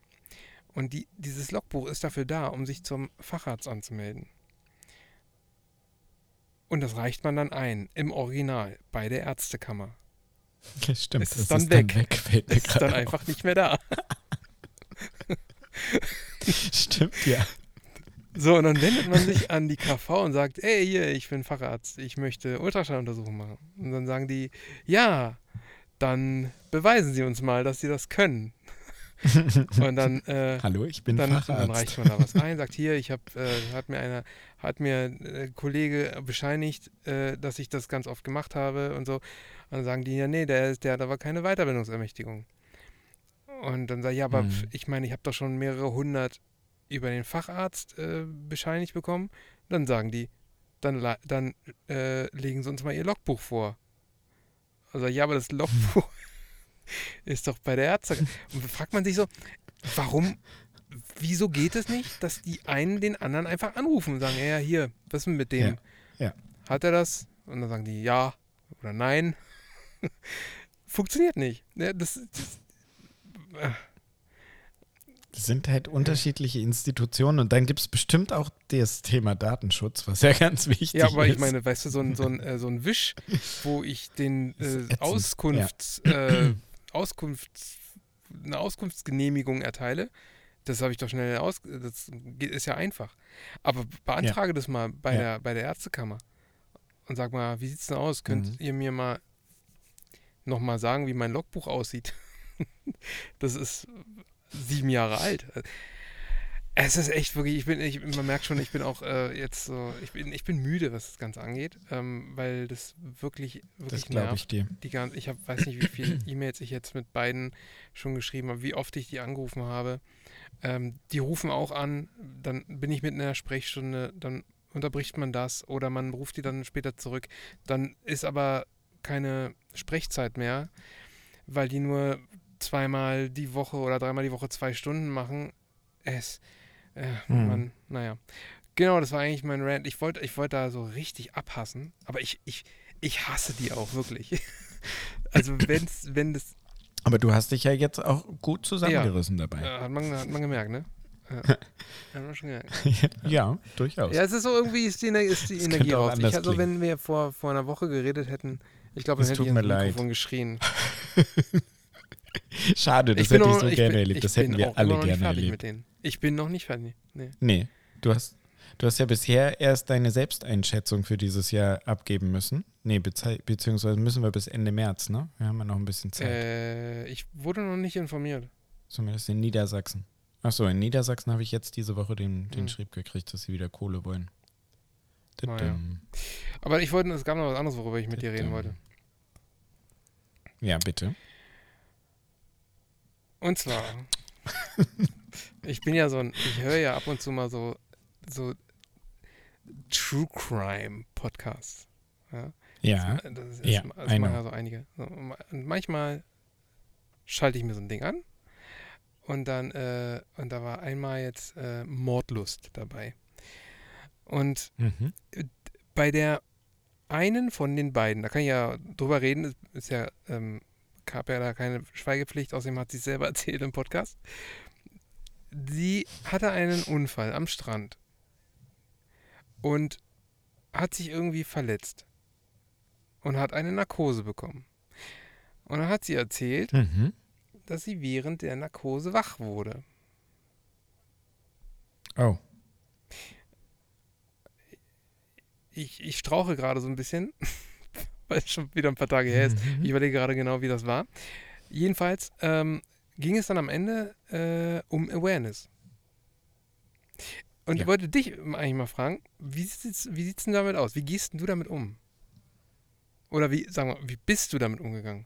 Und die, dieses Logbuch ist dafür da, um sich zum Facharzt anzumelden. Und das reicht man dann ein, im Original, bei der Ärztekammer. Stimmt, Es ist das dann ist weg. dann weg. [laughs] Fällt Es ist dann einfach nicht mehr da. [laughs] Stimmt, ja. So, und dann wendet man sich an die KV und sagt, ey, hier, ich bin Facharzt, ich möchte Ultraschalluntersuchungen machen. Und dann sagen die, ja, dann beweisen Sie uns mal, dass Sie das können. [laughs] Und dann, äh, Hallo, ich bin dann, dann Facharzt. reicht man da was ein, sagt hier, ich habe, äh, hat mir einer, hat mir äh, Kollege bescheinigt, äh, dass ich das ganz oft gemacht habe und so. Und dann sagen die, ja, nee, der, der hat aber keine Weiterbildungsermächtigung. Und dann sage ich, ja, aber pf, ich meine, ich habe doch schon mehrere hundert über den Facharzt äh, bescheinigt bekommen. Dann sagen die, dann, dann äh, legen sie uns mal ihr Logbuch vor. Also ja, aber das Logbuch [laughs] [laughs] [laughs] ist doch bei der Ärzte. Und da fragt man sich so, warum, wieso geht es nicht, dass die einen den anderen einfach anrufen und sagen, ja, hier, was ist denn mit dem? Ja, ja. Hat er das? Und dann sagen die ja oder nein. [laughs] Funktioniert nicht. Ja, das, das, äh, Das sind halt unterschiedliche Institutionen und dann gibt es bestimmt auch das Thema Datenschutz, was ja ganz wichtig ist. ja, aber ich meine, weißt du, so ein, so ein, äh, so ein Wisch, wo ich den ist äh, Auskunfts, äh, Auskunfts, eine Auskunftsgenehmigung erteile, das habe ich doch schnell aus. Das geht, ist ja einfach. Aber beantrage das mal bei, Ja. der, bei der Ärztekammer und sag mal, wie sieht's denn aus? Könnt Mhm. ihr mir mal nochmal sagen, wie mein Logbuch aussieht? [laughs] das ist sieben Jahre alt. Es ist echt wirklich, ich bin, ich, man merkt schon, ich bin auch äh, jetzt so, ich bin, ich bin müde, was das Ganze angeht, ähm, weil das wirklich, Das wirklich glaube nervt. ich dir. Die gan- ich hab, weiß nicht, wie viele [clears throat] E-Mails ich jetzt mit beiden schon geschrieben habe, wie oft ich die angerufen habe. Ähm, die rufen auch an, dann bin ich mitten in der Sprechstunde, dann unterbricht man das oder man ruft die dann später zurück. Dann ist aber keine Sprechzeit mehr, weil die nur zweimal die Woche oder dreimal die Woche zwei Stunden machen. Es, äh, Hm. man, naja. Genau, das war eigentlich mein Rant. Ich wollte ich wollte da so richtig abhassen, aber ich, ich, ich hasse die auch wirklich. [laughs] also wenn's, wenn das, Aber du hast dich ja jetzt auch gut zusammengerissen dabei. äh, hat, man, hat man gemerkt, ne? Ja. [laughs] hat man schon gemerkt. [laughs] ja, durchaus. Ja, es ist so irgendwie, ist die, ist die Energie raus. Ich, also klingen. wenn wir vor, vor einer Woche geredet hätten, ich glaube, Es dann hätte ich ins. Mikrofon geschrien. Schade, das hätte ich so gerne erlebt. Das hätten wir alle gerne erlebt. Ich bin noch nicht fertig. Nee. Nee, du hast, du hast ja bisher erst deine Selbsteinschätzung für dieses Jahr abgeben müssen. Nee, beziehungsweise müssen wir bis Ende März, ne? Wir haben ja noch ein bisschen Zeit. Äh, ich wurde noch nicht informiert. Zumindest in Niedersachsen. Achso, in Niedersachsen habe ich jetzt diese Woche den, den Hm. Schrieb gekriegt, dass sie wieder Kohle wollen. Ah, ja. Aber ich wollte, es gab noch was anderes, worüber ich mit dir reden wollte. Ja, bitte. Und zwar, [laughs] ich bin ja so ein, ich höre ja ab und zu mal so, so True Crime Podcasts. Ja. Ja, Das, das, ist, Ja, das ja so einige. Und manchmal schalte ich mir so ein Ding an und dann, äh, und da war einmal jetzt äh, Mordlust dabei. Und mhm. bei der einen von den beiden, da kann ich ja drüber reden, ist, ist ja, ähm, gab ja da keine Schweigepflicht, außerdem hat sie es selber [laughs] erzählt im Podcast. Sie hatte einen Unfall am Strand und hat sich irgendwie verletzt und hat eine Narkose bekommen. Und dann hat sie erzählt, Mhm. dass sie während der Narkose wach wurde. Oh, Ich, ich strauche gerade so ein bisschen, [laughs] weil es schon wieder ein paar Tage her ist. Mhm. Ich überlege gerade genau, wie das war. Jedenfalls ähm, ging es dann am Ende äh, um Awareness. Und Ja. ich wollte dich eigentlich mal fragen, wie sieht's, wie sieht's denn damit aus? Wie gehst du damit um? Oder wie, sagen wir, wie bist du damit umgegangen?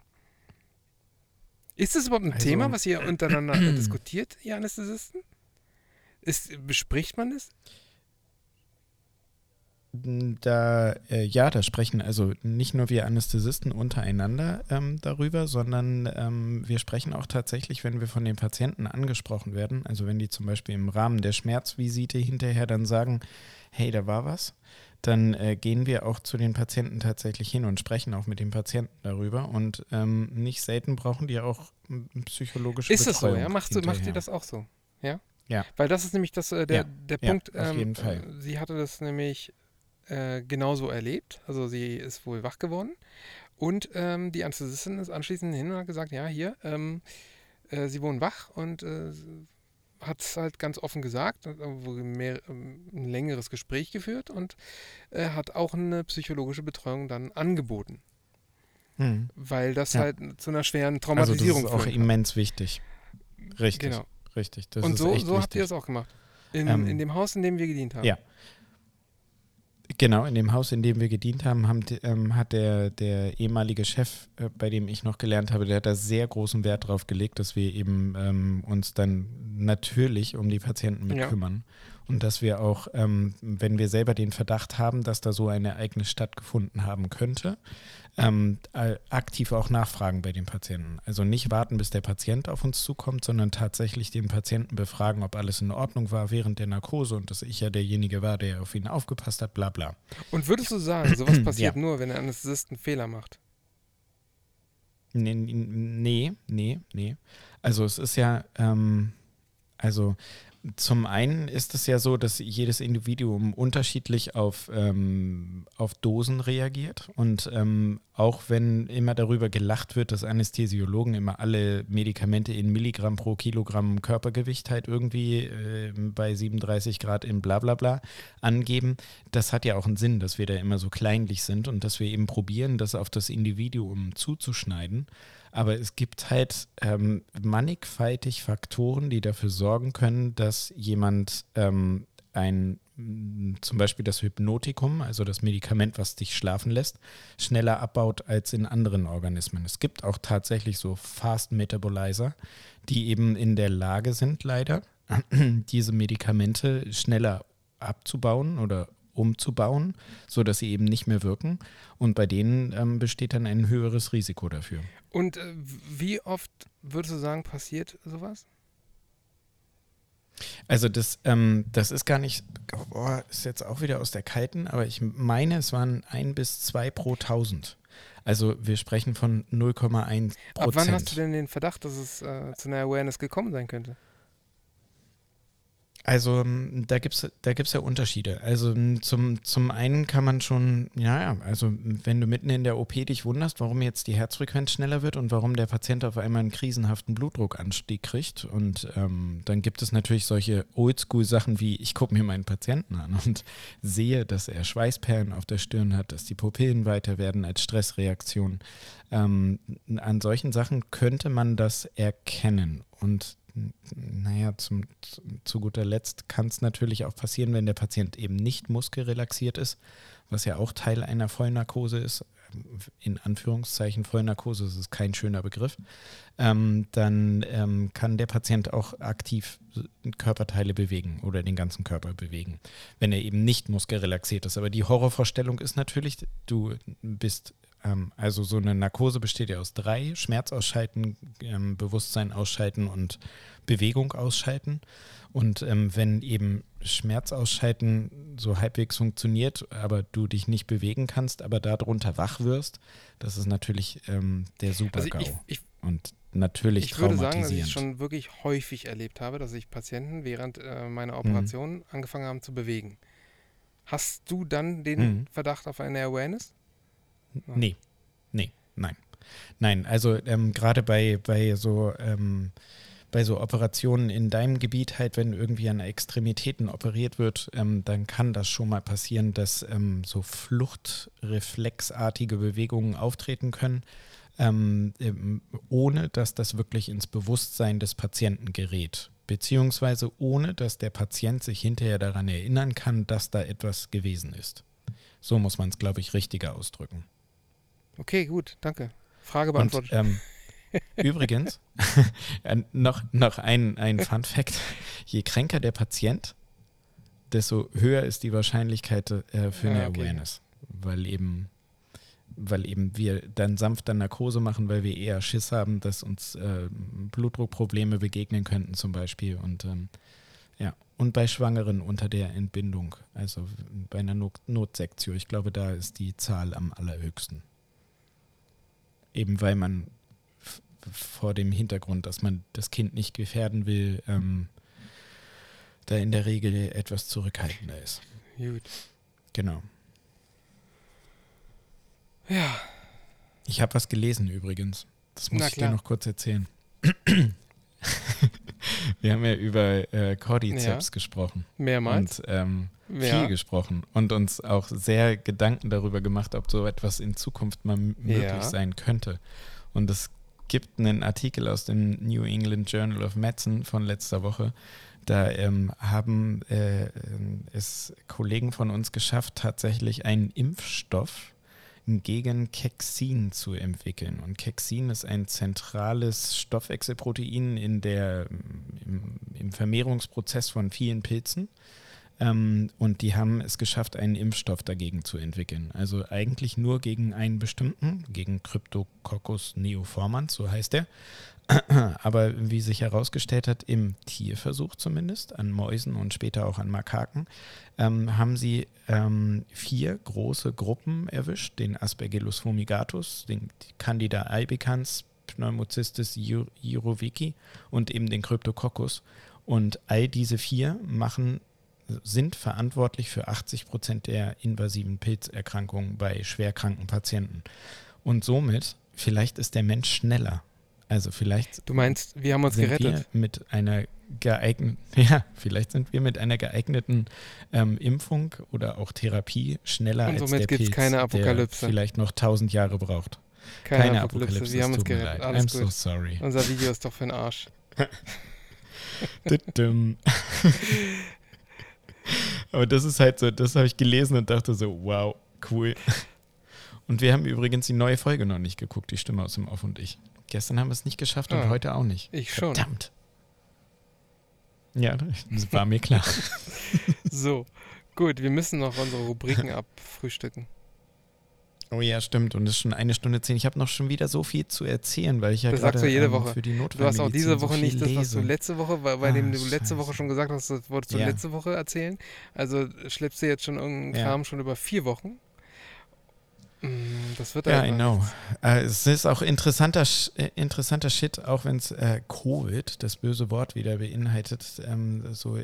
Ist das überhaupt ein Also- Thema, was ihr untereinander [clears throat] diskutiert, ihr Anästhesisten? Ist, bespricht man das? Da, äh, ja, da sprechen also nicht nur wir Anästhesisten untereinander ähm, darüber, sondern ähm, wir sprechen auch tatsächlich, wenn wir von den Patienten angesprochen werden, also wenn die zum Beispiel im Rahmen der Schmerzvisite hinterher dann sagen, hey, da war was, dann äh, gehen wir auch zu den Patienten tatsächlich hin und sprechen auch mit den Patienten darüber und ähm, nicht selten brauchen die auch psychologische Ist das so, Betreuung ja? Macht, macht ihr hinterher. das auch so? Ja? Ja. Weil das ist nämlich das, äh, der, Ja, der ja, Punkt. auf ähm, jeden Fall. äh, Sie hatte das nämlich äh, genauso erlebt. Also sie ist wohl wach geworden. Und ähm, die Anästhesistin ist anschließend hin und hat gesagt, ja, hier, ähm, äh, sie wohnen wach und äh, hat es halt ganz offen gesagt, hat mehr, ähm, ein längeres Gespräch geführt und äh, hat auch eine psychologische Betreuung dann angeboten, Hm. weil das Ja. halt zu einer schweren Also das Traumatisierung ist auch kann. immens wichtig. Richtig. Genau. Richtig. Das und so, so habt ihr das auch gemacht. In, Ähm, in dem Haus, in dem wir gedient haben. Ja. Genau, in dem Haus, in dem wir gedient haben, ähm, hat der, der ehemalige Chef, äh, bei dem ich noch gelernt habe, der hat da sehr großen Wert drauf gelegt, dass wir eben ähm, uns dann natürlich um die Patienten mit Ja. kümmern. Und dass wir auch, ähm, wenn wir selber den Verdacht haben, dass da so ein Ereignis stattgefunden haben könnte, ähm, äh, aktiv auch nachfragen bei den Patienten. Also nicht warten, bis der Patient auf uns zukommt, sondern tatsächlich den Patienten befragen, ob alles in Ordnung war während der Narkose und dass ich ja derjenige war, der auf ihn aufgepasst hat, bla bla. Und würdest du sagen, sowas passiert Ja. nur, wenn der Anästhesist einen Fehler macht? Nee, nee, nee, nee. Also es ist ja, ähm, also zum einen ist es ja so, dass jedes Individuum unterschiedlich auf, ähm, auf Dosen reagiert. Und ähm, auch wenn immer darüber gelacht wird, dass Anästhesiologen immer alle Medikamente in Milligramm pro Kilogramm Körpergewicht halt irgendwie äh, bei 37 Grad in bla bla bla angeben, das hat ja auch einen Sinn, dass wir da immer so kleinlich sind und dass wir eben probieren, das auf das Individuum zuzuschneiden. Aber es gibt halt ähm, mannigfaltig Faktoren, die dafür sorgen können, dass jemand ähm, ein m, zum Beispiel das Hypnotikum, also das Medikament, was dich schlafen lässt, schneller abbaut als in anderen Organismen. Es gibt auch tatsächlich so Fast Metabolizer, die eben in der Lage sind, leider [clears throat] diese Medikamente schneller abzubauen oder umzubauen, sodass sie eben nicht mehr wirken. Und bei denen ähm, besteht dann ein höheres Risiko dafür. Und äh, wie oft würdest du sagen, passiert sowas? Also das, ähm, das ist gar nicht, oh, ist jetzt auch wieder aus der Kalten, aber ich meine, es waren ein bis zwei pro tausend. Also wir sprechen von 0,1 Ab wann hast du Prozent. denn den Verdacht, dass es äh, zu einer Awareness gekommen sein könnte? Also ähm, da gibt es da gibt's ja Unterschiede. Also m, zum, zum einen kann man schon, ja, ja, also wenn du mitten in der OP dich wunderst, warum jetzt die Herzfrequenz schneller wird und warum der Patient auf einmal einen krisenhaften Blutdruckanstieg kriegt. Und ähm, dann gibt es natürlich solche Oldschool-Sachen wie, ich gucke mir meinen Patienten an und [laughs] sehe, dass er Schweißperlen auf der Stirn hat, dass die Pupillen weiter werden als Stressreaktion. Ähm, an solchen Sachen könnte man das erkennen. Und naja, zum, zu, guter Letzt kann es natürlich auch passieren, wenn der Patient eben nicht muskelrelaxiert ist, was ja auch Teil einer Vollnarkose ist. In Anführungszeichen Vollnarkose, das ist kein schöner Begriff. Ähm, dann ähm, kann der Patient auch aktiv Körperteile bewegen oder den ganzen Körper bewegen, wenn er eben nicht muskelrelaxiert ist. Aber die Horrorvorstellung ist natürlich, du bist ähm, also so eine Narkose besteht ja aus drei: Schmerz ausschalten, ähm, Bewusstsein ausschalten und Bewegung ausschalten. Und ähm, wenn eben Schmerz ausschalten so halbwegs funktioniert, aber du dich nicht bewegen kannst, aber darunter wach wirst, das ist natürlich ähm, der Also Super-GAU. ich, ich, und natürlich ich würde sagen, dass ich traumatisierend. es schon wirklich häufig erlebt habe, dass sich Patienten während äh, meiner Mhm. Operation angefangen haben zu bewegen. Hast du dann den Mhm. Verdacht auf eine Awareness? Nee, nee, nein. Nein, also ähm, gerade bei, bei so ähm, bei so Operationen in deinem Gebiet halt, wenn irgendwie an Extremitäten operiert wird, ähm, dann kann das schon mal passieren, dass ähm, so fluchtreflexartige Bewegungen auftreten können, ähm, ohne dass das wirklich ins Bewusstsein des Patienten gerät. Beziehungsweise ohne dass der Patient sich hinterher daran erinnern kann, dass da etwas gewesen ist. So muss man es, glaube ich, richtiger ausdrücken. Okay, gut, danke. Frage Und beantwortet. ähm, [laughs] übrigens, [laughs] äh, noch, noch ein, ein Fun Fact: Je kränker der Patient, desto höher ist die Wahrscheinlichkeit äh, für eine Ah, okay. Awareness. Weil eben, weil eben wir dann sanfter Narkose machen, weil wir eher Schiss haben, dass uns äh, Blutdruckprobleme begegnen könnten, zum Beispiel. Und ähm, ja, und bei Schwangeren unter der Entbindung, also bei einer Not Notsektio, ich glaube, da ist die Zahl am allerhöchsten. Eben weil man vor dem Hintergrund, dass man das Kind nicht gefährden will, ähm, da in der Regel etwas zurückhaltender ist. Gut. Genau. Ja, Ich habe was gelesen übrigens. Das muss Na ich klar. dir noch kurz erzählen. [clears throat] [laughs] Wir haben ja über äh, Cordyceps gesprochen. mehrmals. Und ähm, Ja. viel gesprochen und uns auch sehr Gedanken darüber gemacht, ob so etwas in Zukunft mal möglich Ja. sein könnte. Und es gibt einen Artikel aus dem New England Journal of Medicine von letzter Woche. Da ähm, haben äh, ähm, es Kollegen von uns geschafft, tatsächlich einen Impfstoff gegen Kexin zu entwickeln. Und Kexin ist ein zentrales Stoffwechselprotein in der, im, im Vermehrungsprozess von vielen Pilzen. Ähm, und die haben es geschafft, einen Impfstoff dagegen zu entwickeln. Also eigentlich nur gegen einen bestimmten, gegen Cryptococcus neoformans, so heißt er. Aber wie sich herausgestellt hat, im Tierversuch zumindest, an Mäusen und später auch an Makaken, ähm, haben sie ähm, vier große Gruppen erwischt: den Aspergillus fumigatus, den Candida albicans, Pneumocystis jiroviki und eben den Cryptococcus. Und all diese vier machen, sind verantwortlich für 80 Prozent der invasiven Pilzerkrankungen bei schwerkranken Patienten. Und somit, vielleicht ist der Mensch schneller also vielleicht. Du meinst, wir haben uns sind gerettet? Wir mit einer geeigneten, [laughs] ja, vielleicht sind wir mit einer geeigneten ähm, Impfung oder auch Therapie schneller Und als der Pilz, keine Apokalypse. der vielleicht noch tausend Jahre braucht. Keine, keine Apokalypse. Apokalypse. Wir haben uns gerettet. Alles I'm gut. so sorry. Unser [laughs] Video ist doch für den Arsch. [laughs] Aber das ist halt so, das habe ich gelesen und dachte so, wow, cool. Und wir haben übrigens die neue Folge noch nicht geguckt, die Stimme aus dem Off und ich. Gestern haben wir es nicht geschafft und ah, heute auch nicht. Ich schon. Verdammt. Ja, das war mir klar. [laughs] so, gut, wir müssen noch unsere Rubriken [laughs] abfrühstücken. Oh ja, stimmt. Und es ist schon eine Stunde zehn. Ich habe noch schon wieder so viel zu erzählen, weil ich ja gerade ähm, für die Du hast auch diese Woche so nicht das, was du letzte Woche, weil, weil ah, du letzte Scheiße. Woche schon gesagt hast, das wolltest du ja. letzte Woche erzählen. Also schleppst du jetzt schon irgendeinen ja. Kram schon über vier Wochen. Mm, das wird Ja, I know. Äh, es ist auch interessanter, äh, interessanter Shit, auch wenn es äh, Covid, das böse Wort wieder beinhaltet, ähm, so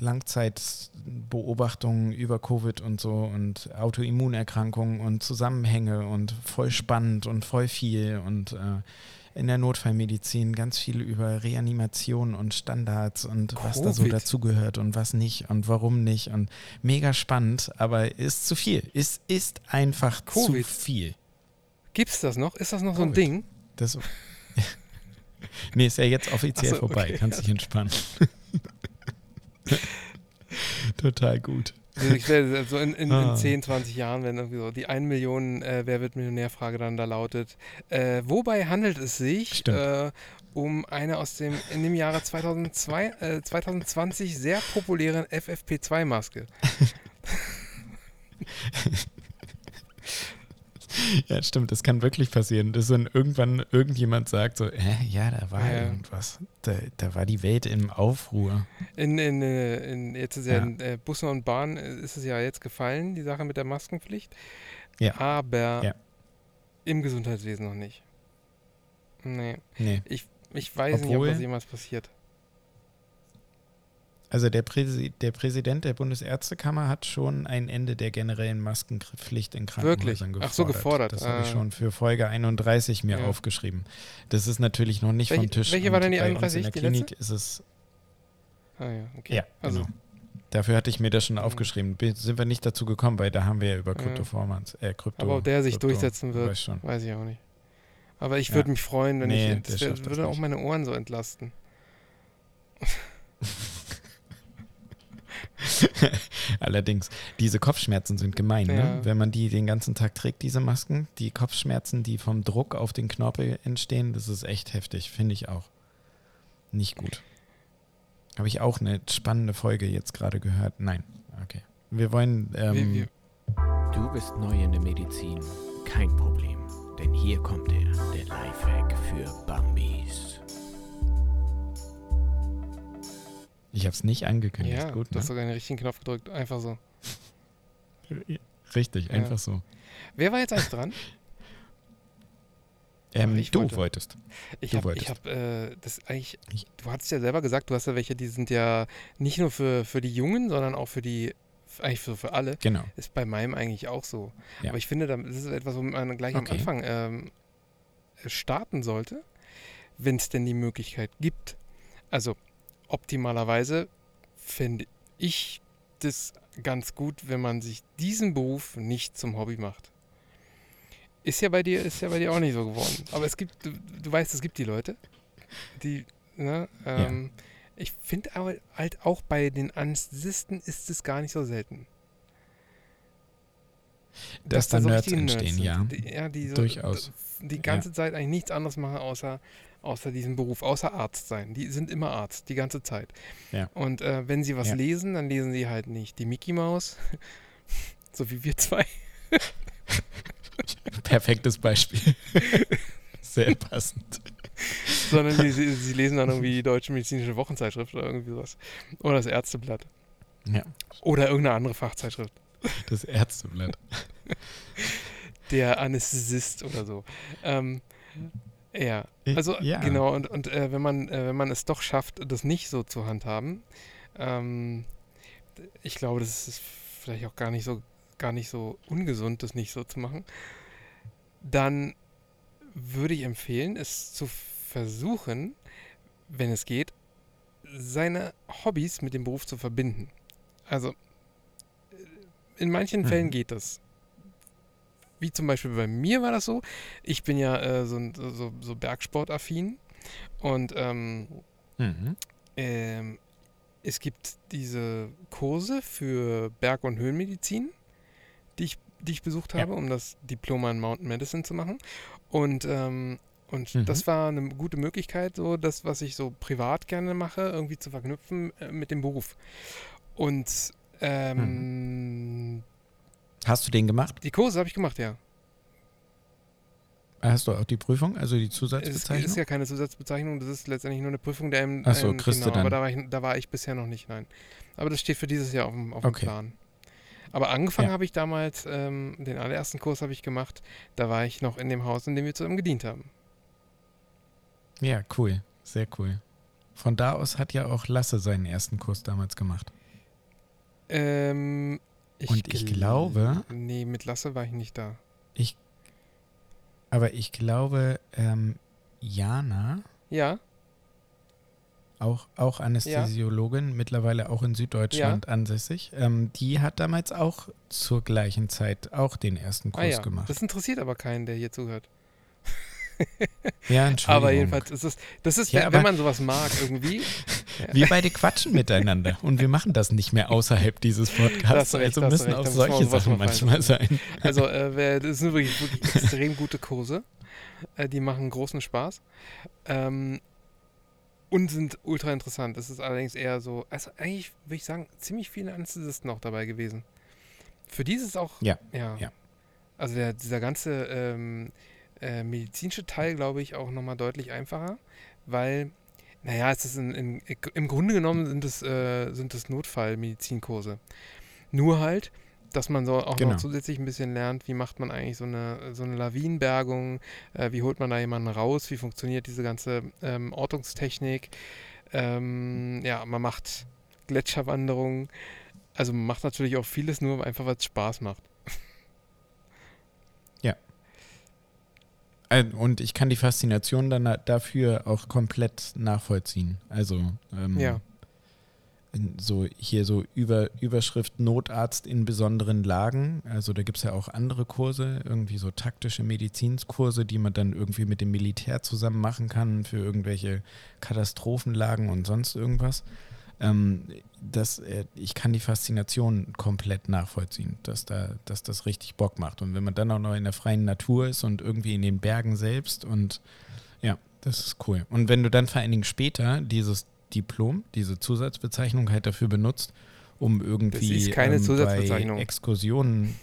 Langzeitbeobachtungen über Covid und so und Autoimmunerkrankungen und Zusammenhänge und voll spannend und voll viel und äh, in der Notfallmedizin ganz viel über Reanimation und Standards und Covid. was da so dazugehört und was nicht und warum nicht und mega spannend, aber ist zu viel. Es ist einfach Covid. zu viel. Gibt's das noch? Ist das noch Covid. so ein Ding? Das, [laughs] nee, ist ja jetzt offiziell so, vorbei. Okay. Kannst dich entspannen. [laughs] Total gut. Also ich werde so in, in, ah. in 10, 20 Jahren, wenn irgendwie so die 1 Million äh, Wer wird Millionär-Frage dann da lautet, äh, wobei handelt es sich äh, um eine aus dem in dem Jahre 2002, 2020 äh, sehr populären FFP2-Maske. [laughs] [laughs] [laughs] Ja, stimmt, das kann wirklich passieren, dass dann irgendwann irgendjemand sagt so, hä, ja, da war Ja. irgendwas. Da, da war die Welt im Aufruhr. In, in, äh, in, jetzt ist ja, Ja. in äh, Bussen und Bahnen äh, ist es ja jetzt gefallen, die Sache mit der Maskenpflicht. Ja. Aber im Gesundheitswesen noch nicht. Nee. Nee. Ich, ich weiß nicht, ob Obwohl- das jemals passiert. Also der, Präsi der Präsident der Bundesärztekammer hat schon ein Ende der generellen Maskenpflicht in Wirklich? Krankenhäusern gefordert. Ach so, gefordert. Das habe ich Ah. schon für Folge 31 mir Ja. aufgeschrieben. Das ist natürlich noch nicht Welche- vom Tisch. welche war denn die bei uns 31? In der Die Klinik ist es, Ah ja, okay. ja, Also, genau. Dafür hatte ich mir das schon aufgeschrieben. Be- Sind wir nicht dazu gekommen, weil da haben wir ja über Ja. Kryptoformans, äh, Krypto. aber ob der sich Krypto, durchsetzen wird, Weiß schon. weiß ich auch nicht. Aber ich Ja. würde mich freuen, wenn Nee, ich. Das wär, das würde auch nicht. meine Ohren so entlasten. [laughs] [laughs] Allerdings, diese Kopfschmerzen sind gemein, Ja. ne? wenn man die den ganzen Tag trägt, diese Masken. Die Kopfschmerzen, die vom Druck auf den Knorpel entstehen, das ist echt heftig, finde ich auch. Nicht gut. Habe ich auch eine spannende Folge jetzt gerade gehört? Nein. Okay. Wir wollen. Ähm, Wir- wir- Du bist neu in der Medizin. Kein Problem. Denn hier kommt er, der Lifehack für Bambis. Ich habe es nicht angekündigt. ja, gut, du hast ne? sogar den richtigen Knopf gedrückt. Einfach so. [laughs] Richtig, Ja. einfach so. Wer war jetzt eigentlich dran? [laughs] Ähm, du wollte. wolltest. Ich Du habe ich hab, äh, das eigentlich, Ich- du hattest ja selber gesagt, du hast ja welche, die sind ja nicht nur für, für die Jungen, sondern auch für die, eigentlich für, für alle. Genau. Ist bei meinem eigentlich auch so. Ja. Aber ich finde, da- das ist etwas, womit man gleich am Okay. Anfang ähm, starten sollte, wenn es denn die Möglichkeit gibt. Also optimalerweise fände ich das ganz gut, wenn man sich diesen Beruf nicht zum Hobby macht. Ist ja bei dir, ist ja bei dir auch nicht so geworden. Aber es gibt, du, du weißt, es gibt die Leute, die, ne, ähm, ich finde aber halt auch bei den Anästhesisten ist es gar nicht so selten. Dass da so Nerds entstehen, sind. ja. Die, ja, die so, Durchaus. Die ganze Zeit eigentlich nichts anderes machen, außer, außer diesen Beruf, außer Arzt sein. Die sind immer Arzt, die ganze Zeit. Ja. Und äh, wenn sie was Ja. lesen, dann lesen sie halt nicht die Mickey Maus, [laughs] so wie wir zwei, [laughs] Perfektes Beispiel. [laughs] Sehr passend. sondern die, sie, sie lesen dann irgendwie die Deutsche Medizinische Wochenzeitschrift oder irgendwie sowas. Oder das Ärzteblatt. Ja, Oder irgendeine andere Fachzeitschrift. das Ärzteblatt. Der Anästhesist oder so. Ähm, ja, also ja. genau, und, und äh, wenn, man, äh, wenn man es doch schafft, das nicht so zu handhaben, ähm, ich glaube, das ist vielleicht auch gar nicht so, gar nicht so ungesund, das nicht so zu machen, dann würde ich empfehlen, es zu versuchen, wenn es geht, seine Hobbys mit dem Beruf zu verbinden. Also äh, in manchen Mhm. Fällen geht das. Wie zum Beispiel bei mir war das so. Ich bin ja äh, so, so, so Bergsportaffin und ähm, Mhm. ähm, es gibt diese Kurse für Berg- und Höhenmedizin, die ich, die ich besucht Ja. habe, um das Diploma in Mountain Medicine zu machen. Und, ähm, und Mhm. das war eine gute Möglichkeit, so das, was ich so privat gerne mache, irgendwie zu verknüpfen äh, mit dem Beruf. Und ähm, Hast du den gemacht? die Kurse habe ich gemacht, ja. Hast du auch die Prüfung, also die Es Zusatzbezeichnung? ist ja keine Zusatzbezeichnung, das ist letztendlich nur eine Prüfung der M. Ach so, ähm, kriegst du genau, aber dann. da war, ich, da war ich bisher noch nicht, nein. Aber das steht für dieses Jahr auf dem, auf dem Okay. Plan. Aber angefangen Ja. habe ich damals, ähm, den allerersten Kurs habe ich gemacht, da war ich noch in dem Haus, in dem wir zusammen gedient haben. ja, cool. Sehr cool. Von da aus hat ja auch Lasse seinen ersten Kurs damals gemacht. Ähm, ich Und ich gl- glaube- Nee, mit Lasse war ich nicht da. Aber ich glaube, ähm, Jana, Ja, auch, auch Anästhesiologin, mittlerweile auch in Süddeutschland ansässig, ähm, die hat damals auch zur gleichen Zeit auch den ersten ah Kurs ja. gemacht. Das interessiert aber keinen, der hier zuhört. [laughs] ja, Entschuldigung. Aber jedenfalls ist es, das ist, Ja, wenn, man sowas mag irgendwie. [laughs] Wir beide quatschen miteinander und wir machen das nicht mehr außerhalb dieses Podcasts. recht, Also müssen recht, auch solche Sachen mal manchmal sein. Also [laughs] äh, das sind wirklich, wirklich extrem gute Kurse. Äh, die machen großen Spaß. Ähm, und sind ultra interessant. Es ist allerdings eher so, also eigentlich würde ich sagen, ziemlich viele Anästhesisten auch dabei gewesen. Für die ist es auch, Ja, ja. ja. Also der, dieser ganze ähm, äh, medizinische Teil, glaube ich, auch nochmal deutlich einfacher, weil, naja, es ist in, in, im Grunde genommen sind es, äh, sind es Notfallmedizinkurse. Nur halt, dass man so auch Genau. noch zusätzlich ein bisschen lernt, wie macht man eigentlich so eine, so eine Lawinenbergung, äh, wie holt man da jemanden raus, wie funktioniert diese ganze ähm, Ortungstechnik. Ähm, ja, man macht Gletscherwanderungen. Also man macht natürlich auch vieles nur einfach, weil es Spaß macht. Äh, Und ich kann die Faszination dann dafür auch komplett nachvollziehen. Also ähm, Ja. so hier so über, Überschrift Notarzt in besonderen Lagen. Also da gibt es ja auch andere Kurse, irgendwie so taktische Medizinskurse, die man dann irgendwie mit dem Militär zusammen machen kann für irgendwelche Katastrophenlagen und sonst irgendwas. Ähm, das, äh, ich kann die Faszination komplett nachvollziehen, dass, da, dass das richtig Bock macht. Und wenn man dann auch noch in der freien Natur ist und irgendwie in den Bergen selbst und ja, das ist cool. Und wenn du dann vor allen Dingen später dieses Diplom, diese Zusatzbezeichnung halt dafür benutzt, um irgendwie ist keine ähm, Zusatzbezeichnung. Exkursionen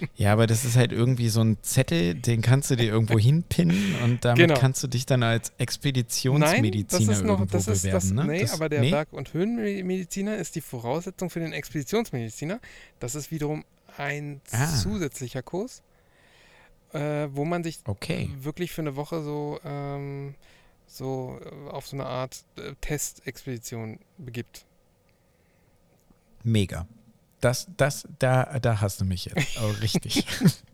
[laughs] ja, aber das ist halt irgendwie so ein Zettel, den kannst du dir irgendwo hinpinnen und damit Genau. kannst du dich dann als Expeditionsmediziner Nein, das ist noch, irgendwo das ist bewerben, das, ne? nee, das, aber der nee? Berg- und Höhenmediziner ist die Voraussetzung für den Expeditionsmediziner. Das ist wiederum ein Ah. zusätzlicher Kurs, äh, wo man sich Okay. wirklich für eine Woche so, ähm, so äh, auf so eine Art äh, Testexpedition begibt. Mega. Das, das, da, da hast du mich jetzt. Oh, richtig.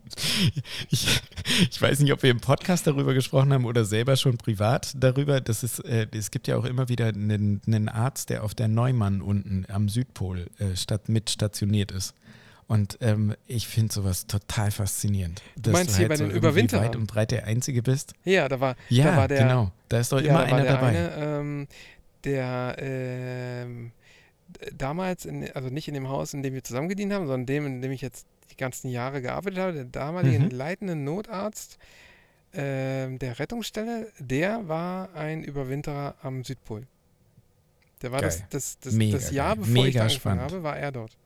[laughs] ich, ich weiß nicht, ob wir im Podcast darüber gesprochen haben oder selber schon privat darüber. Das ist, äh, es gibt ja auch immer wieder einen, einen Arzt, der auf der Neumann unten am Südpol äh, statt, mit stationiert ist. Und ähm, ich finde sowas total faszinierend. Dass meinst hier bei den irgendwie Überwinterern? weit und breit der Einzige bist. Ja, da war, Ja, da war der, genau. Da ist doch ja, immer da einer der dabei. Eine, ähm, der ähm, damals, in, also nicht in dem Haus, in dem wir zusammen gedient haben, sondern dem, in dem ich jetzt die ganzen Jahre gearbeitet habe, der damalige Mhm. leitende Notarzt ähm, der Rettungsstelle, der war ein Überwinterer am Südpol. Der war das, Geil. das, das, Mega das Jahr, geil. bevor ich Mega da angefangen spannend. habe, war er dort.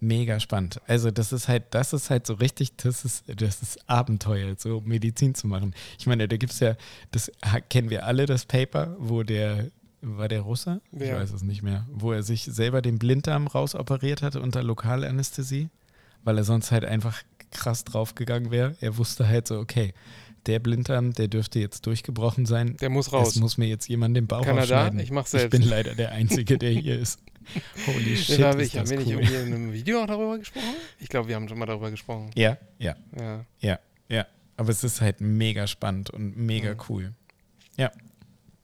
Mega spannend. Also das ist halt, das ist halt so richtig, das ist, das ist Abenteuer, so Medizin zu machen. Ich meine, da gibt es ja, das kennen wir alle, das Paper, wo der, war der Russe? Ich Wer? weiß es nicht mehr. Wo er sich selber den Blinddarm rausoperiert hatte unter Lokalanästhesie, weil er sonst halt einfach krass draufgegangen wäre. Er wusste halt so, okay, der Blinddarm, der dürfte jetzt durchgebrochen sein. Der muss raus. Es muss mir jetzt jemand den Bauch Kanada, aufschneiden. ich mach's Ich selbst. bin leider der Einzige, der hier ist. [laughs] Holy shit, habe ich, haben wir nicht cool. irgendwie in einem Video auch darüber gesprochen? Ich glaube, wir haben schon mal darüber gesprochen. Ja, ja, Ja. ja, ja. Aber es ist halt mega spannend und mega Mhm. cool. Ja.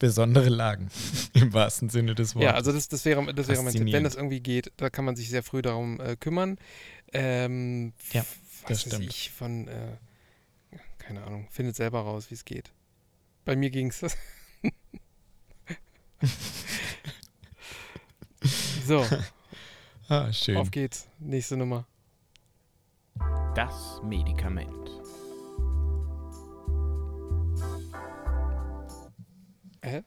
Besondere Lagen, [laughs] im wahrsten Sinne des Wortes. Ja, also das, das wäre, das wäre mein Tipp. Wenn das irgendwie geht, da kann man sich sehr früh darum äh, kümmern. Ähm, Ja, das was weiß stimmt. ich von, äh, keine Ahnung, findet selber raus, wie es geht. Bei mir ging es. [laughs] so, [laughs] ah, schön. auf geht's. Nächste Nummer. Das Medikament. Hä?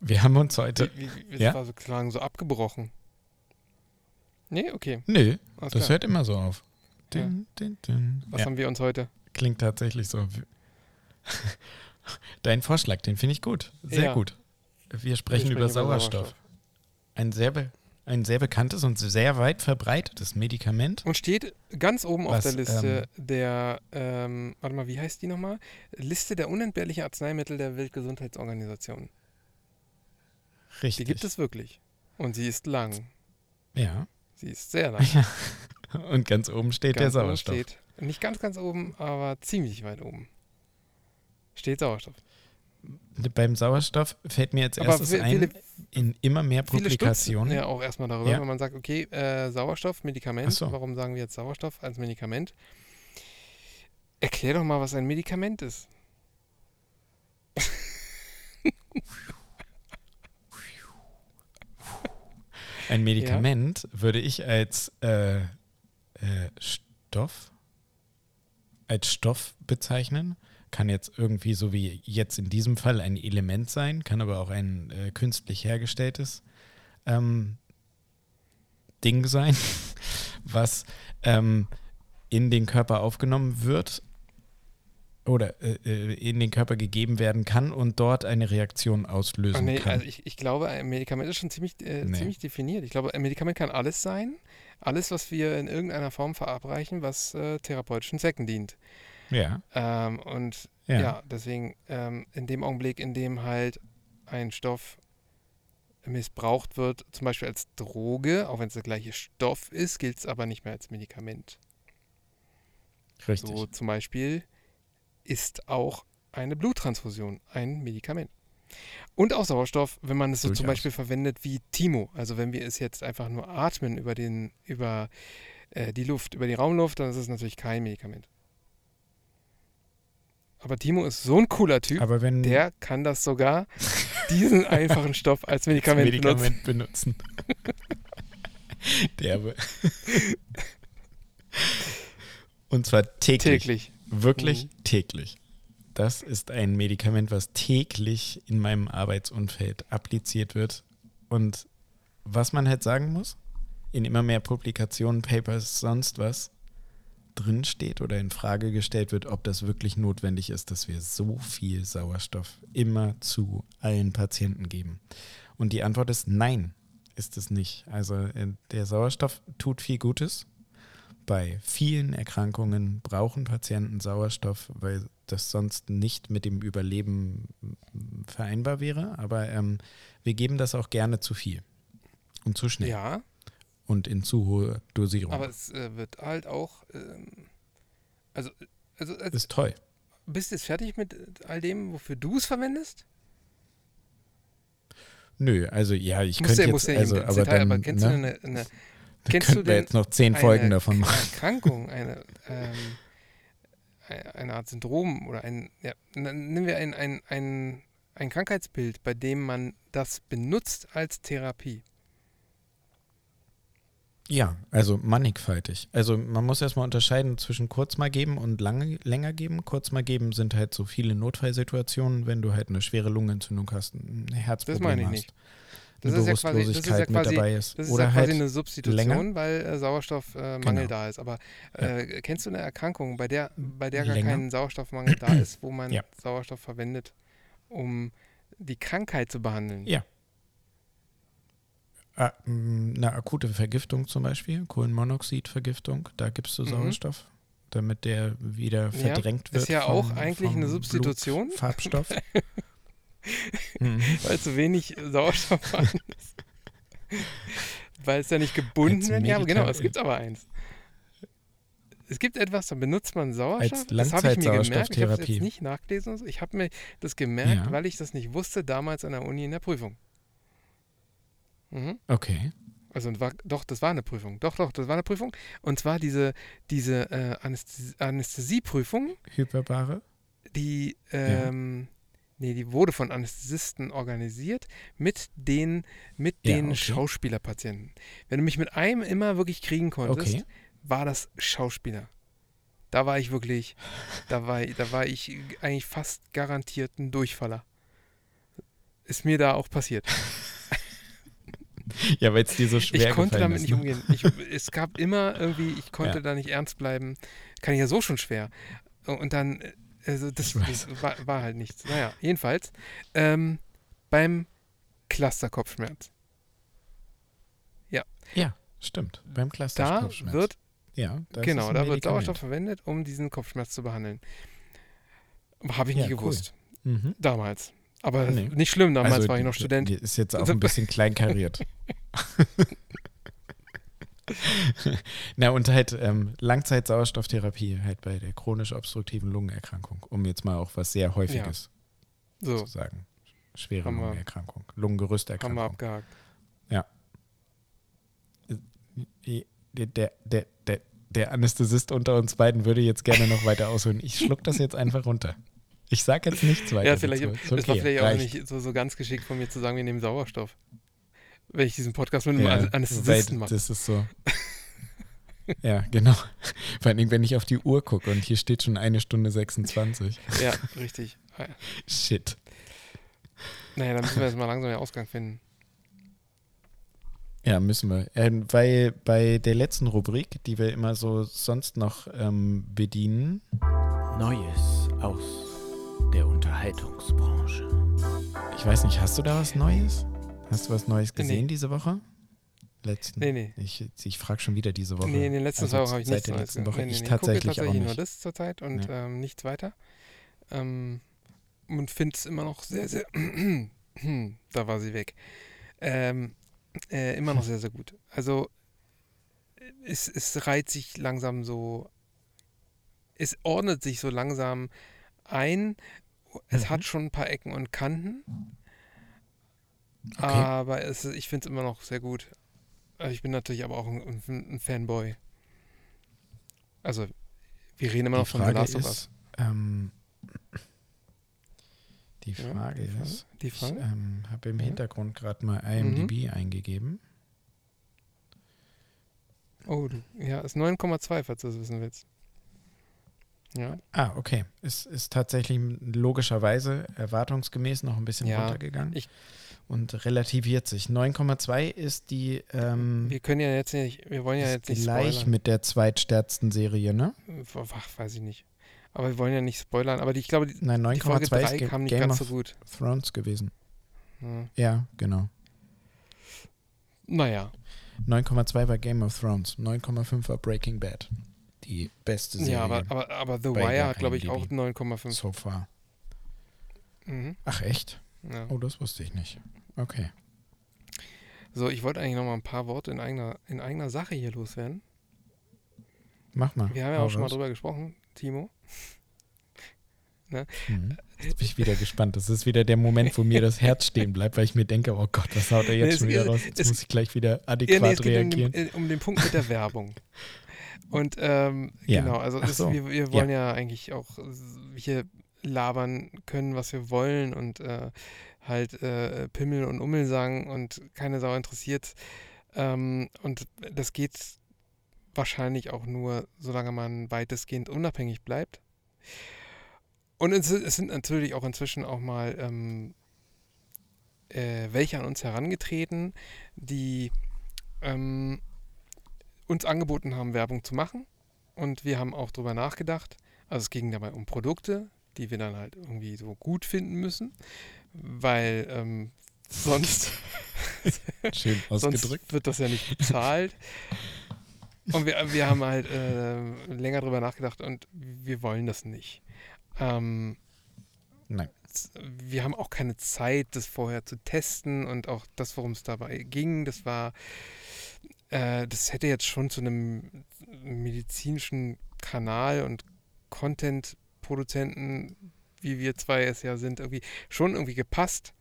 Wir haben uns heute. Wie, wie, wie, Ja? War so klang so abgebrochen. Nee, okay. Nö, Alles das klar. hört immer so auf. Ja. Din, din, din. Was Ja, haben wir uns heute? klingt tatsächlich so. [laughs] Dein Vorschlag, den finde ich gut. Sehr gut. Wir sprechen, über, Sauerstoff. Ein, sehr be ein sehr bekanntes und sehr weit verbreitetes Medikament. Und steht ganz oben auf Was, der Liste der, ähm, warte mal, wie heißt die nochmal? Liste der unentbehrlichen Arzneimittel der Weltgesundheitsorganisation. Richtig. Die gibt es wirklich. Und sie ist lang. Ja. Sie ist sehr lang. [laughs] Und ganz oben steht Ganz der Sauerstoff. Steht, nicht ganz, ganz oben, aber ziemlich weit oben. Steht Sauerstoff. Beim Sauerstoff fällt mir jetzt erstes vi- ein, viele, in immer mehr viele Publikationen. ja auch erstmal darüber, Ja. wenn man sagt, okay, äh, Sauerstoff, Medikament. So. Warum sagen wir jetzt Sauerstoff als Medikament? Erklär doch mal, was ein Medikament ist. Ein Medikament würde ich als äh, äh, Stoff, als Stoff bezeichnen. Kann jetzt irgendwie so wie jetzt in diesem Fall ein Element sein, kann aber auch ein äh, künstlich hergestelltes ähm, Ding sein, [laughs] was ähm, in den Körper aufgenommen wird oder äh, äh, in den Körper gegeben werden kann und dort eine Reaktion auslösen nee, kann. also ich, ich glaube, ein Medikament ist schon ziemlich, äh, Nee. ziemlich definiert. Ich glaube, ein Medikament kann alles sein. Alles, was wir in irgendeiner Form verabreichen, was äh, therapeutischen Zwecken dient. Ja, Ähm, und ja. ja, deswegen ähm, in dem Augenblick, in dem halt ein Stoff missbraucht wird, zum Beispiel als Droge, auch wenn es der gleiche Stoff ist, gilt es aber nicht mehr als Medikament. richtig. So zum Beispiel ist auch eine Bluttransfusion ein Medikament. Und auch Sauerstoff, wenn man es so zum. Beispiel verwendet wie Timo. Also wenn wir es jetzt einfach nur atmen über, den, über äh, die Luft, über die Raumluft, dann ist es natürlich kein Medikament. Aber Timo ist so ein cooler Typ, Aber wenn der kann das sogar, [laughs] diesen einfachen Stoff als als Medikament, benutzen. Medikament benutzen. Derbe. [laughs] Und zwar täglich. Täglich. Wirklich Mhm. täglich. Das ist ein Medikament, was täglich in meinem Arbeitsumfeld appliziert wird. Und was man halt sagen muss, in immer mehr Publikationen, Papers, sonst was drin steht oder in Frage gestellt wird, ob das wirklich notwendig ist, dass wir so viel Sauerstoff immer zu allen Patienten geben. Und die Antwort ist nein, ist es nicht. Also äh, der Sauerstoff tut viel Gutes. Bei vielen Erkrankungen brauchen Patienten Sauerstoff, weil das sonst nicht mit dem Überleben vereinbar wäre. Aber ähm, wir geben das auch gerne zu viel und zu schnell Ja, und in zu hohe Dosierung. aber es äh, wird halt auch, ähm, also, also als, ist toll. bist du jetzt fertig mit all dem, wofür du es verwendest? Nö, also ja, ich Musst könnte ja, jetzt, ja also, aber Detail, dann, aber kennst ne, du eine, eine [laughs] da kennst du könnten wir denn jetzt noch zehn eine Folgen davon machen. Erkrankung, [laughs] eine, ähm, eine eine Art Syndrom oder ein, ja, nehmen wir ein, ein, ein, ein Krankheitsbild, bei dem man das benutzt als Therapie. Ja, also mannigfaltig. Also man muss erstmal unterscheiden zwischen kurz mal geben und lange, länger geben. Kurz mal geben sind halt so viele Notfallsituationen, wenn du halt eine schwere Lungenentzündung hast, ein Herzproblem meine ich hast. nicht. Das eine ist ja quasi- das ist ja Bewusstlosigkeit quasi- mit dabei ist. Das ist Oder ja quasi halt eine Substitution, länger. weil äh, Sauerstoffmangel äh, Genau. da ist. Aber äh, kennst du eine Erkrankung, bei der, bei der gar Länger. kein Sauerstoffmangel da [clears throat] ist, wo man Ja. Sauerstoff verwendet, um die Krankheit zu behandeln? Ja. Mh, eine akute Vergiftung zum Beispiel, Kohlenmonoxidvergiftung, da gibst du Mhm. Sauerstoff, damit der wieder Ja, verdrängt wird. ist ja vom, auch eigentlich eine Substitution. Blut- Farbstoff. [laughs] mhm. Weil zu wenig Sauerstoff vorhanden ist. Weil es ja nicht gebunden wird. Ja, genau, es gibt aber eins. Es gibt etwas, da benutzt man Sauerstoff. Als das habe ich mir gemerkt. Ich habe es jetzt nicht nachgelesen. Ich habe mir das gemerkt, Ja. weil ich das nicht wusste damals an der Uni in der Prüfung. Mhm. Okay. Also war, doch, das war eine Prüfung. Doch, doch, das war eine Prüfung. Und zwar diese, diese äh, Anästhesie Anästhesieprüfung, Hyperbare? die, ähm, nee, die wurde von Anästhesisten organisiert mit den, mit Ja, den okay. Schauspielerpatienten. Wenn du mich mit einem immer wirklich kriegen konntest, Okay. war das Schauspieler. Da war ich wirklich, da war, da war ich eigentlich fast garantiert ein Durchfaller. Ist mir da auch passiert. [laughs] Ja, weil es dir so schwer ich konnte damit ist, nicht ne? umgehen. Ich, es gab immer irgendwie, ich [laughs] konnte Ja. da nicht ernst bleiben. Kann ich ja so schon schwer. Und dann, also das, das war, war halt nichts. Naja, jedenfalls, ähm, beim Clusterkopfschmerz. Ja, stimmt. Beim Da Clusterkopfschmerz. wird, ja, das genau, da wird. Sauerstoff verwendet, um diesen Kopfschmerz zu behandeln. Habe ich Ja, nie cool. gewusst. Mhm. Damals. Aber Nee. nicht schlimm, damals Also, war ich noch Student. die Ist jetzt auch ein bisschen kleinkariert. [laughs] Na, und halt ähm, Langzeitsauerstofftherapie halt bei der chronisch obstruktiven Lungenerkrankung, um jetzt mal auch was sehr Häufiges So, zu sagen. Schwere wir- Lungenerkrankung, haben wir Lungengerüsterkrankung. abgehakt. Der, der, der, der, der Anästhesist unter uns beiden würde jetzt gerne noch weiter ausholen. Ich schluck das jetzt einfach runter. Ich sage jetzt nichts weiter. Ja, vielleicht, dazu. es Ist war okay, vielleicht auch reicht. nicht so, so ganz geschickt von mir zu sagen, wir nehmen Sauerstoff. Wenn ich diesen Podcast mit einem Ja, Anästhesisten mache. Das ist so. ja, genau. Vor allen Dingen, wenn ich auf die Uhr gucke und hier steht schon eine Stunde 26. Ja, richtig. Shit. Naja, dann müssen wir jetzt mal langsam den Ausgang finden. Ja, müssen wir. Ähm, weil bei der letzten Rubrik, die wir immer so sonst noch ähm, bedienen, Neues aus der Unterhaltungsbranche. ich weiß nicht, hast du da was Neues? Hast du was Neues Nee. gesehen diese Woche? Letzten. Nee, nee. Ich, ich frage schon wieder diese Woche. Nee, in den letzten Also zwei Wochen habe ich seit nichts der Neues letzten gesehen. Woche. Nee, Ich nee, tatsächlich gucke auch tatsächlich nur nicht. das zurzeit und Ja. ähm, nichts weiter. Ähm, und finde es immer noch sehr, sehr. [clears throat] da war sie weg. Ähm, äh, immer noch [laughs] sehr, sehr gut. Also, es, es reiht sich langsam so. Es ordnet sich so langsam ein. Es Mhm. hat schon ein paar Ecken und Kanten. Okay. Aber es, ich finde es immer noch sehr gut. Also Ich bin natürlich aber auch ein, ein, Fanboy. Also, wir reden immer die noch von The Frage Last of Us. ist, ähm, die Ja, Frage die Frage. ist, Die ich Frage? ähm, habe im Ja. Hintergrund gerade mal IMDb eingegeben. Oh, ja, ist 9,2, falls du das wissen willst. Ja, Ah, okay. Es ist tatsächlich logischerweise erwartungsgemäß noch ein bisschen Ja, runtergegangen ich- und relativiert sich. 9,2 ist die ähm, wir können ja jetzt nicht, wir wollen ja jetzt nicht gleich spoilern. mit der zweitstärksten Serie, ne? Ach, weiß ich nicht. Aber wir wollen ja nicht spoilern. Aber die, ich glaube, die, Nein, die Folge 9,2 ist 3 Ga- kam nicht Game ganz of so gut. Thrones gewesen. Ja. Ja, genau. Naja, 9,2 war Game of Thrones, 9,5 war Breaking Bad. Die beste Serie ja, aber, aber, aber The Wire hat, glaube ich, auch IMDb. 9,5. so far. Mhm. Ach echt? Ja. Oh, das wusste ich nicht. Okay. So, ich wollte eigentlich noch mal ein paar Worte in eigener, in eigener Sache hier loswerden. Mach mal. Wir haben ja auch schon mal drüber gesprochen, Timo. [laughs] Mhm. Jetzt bin ich wieder gespannt. Das ist wieder der Moment, wo mir das Herz stehen bleibt, weil ich mir denke, oh Gott, was haut er jetzt Nee, schon wieder raus? Jetzt muss ich gleich wieder Ja, adäquat nee, es geht um reagieren. den, äh, um den Punkt mit der Werbung. [laughs] Und ähm, Ja. genau, also das, so. wir, wir wollen ja. eigentlich auch hier labern können, was wir wollen und äh, halt äh, Pimmel und Ummel sagen und keine Sau interessiert. Ähm, und das geht wahrscheinlich auch nur, solange man weitestgehend unabhängig bleibt. Und es, es sind natürlich auch inzwischen auch mal ähm, äh, welche an uns herangetreten, die ähm, uns angeboten haben, Werbung zu machen. Und wir haben auch darüber nachgedacht. Also es ging dabei um Produkte, die wir dann halt irgendwie so gut finden müssen, weil ähm, [laughs] sonst, [laughs] Schön [laughs] sonst wird das ja nicht bezahlt. Und wir, wir haben halt äh, länger drüber nachgedacht und wir wollen das nicht. Ähm, Nein. wir haben auch keine Zeit, das vorher zu testen und auch das, worum es dabei ging, das war, äh, das hätte jetzt schon zu einem medizinischen Kanal und Content-Produzenten, wie wir zwei es ja sind, irgendwie schon irgendwie gepasst.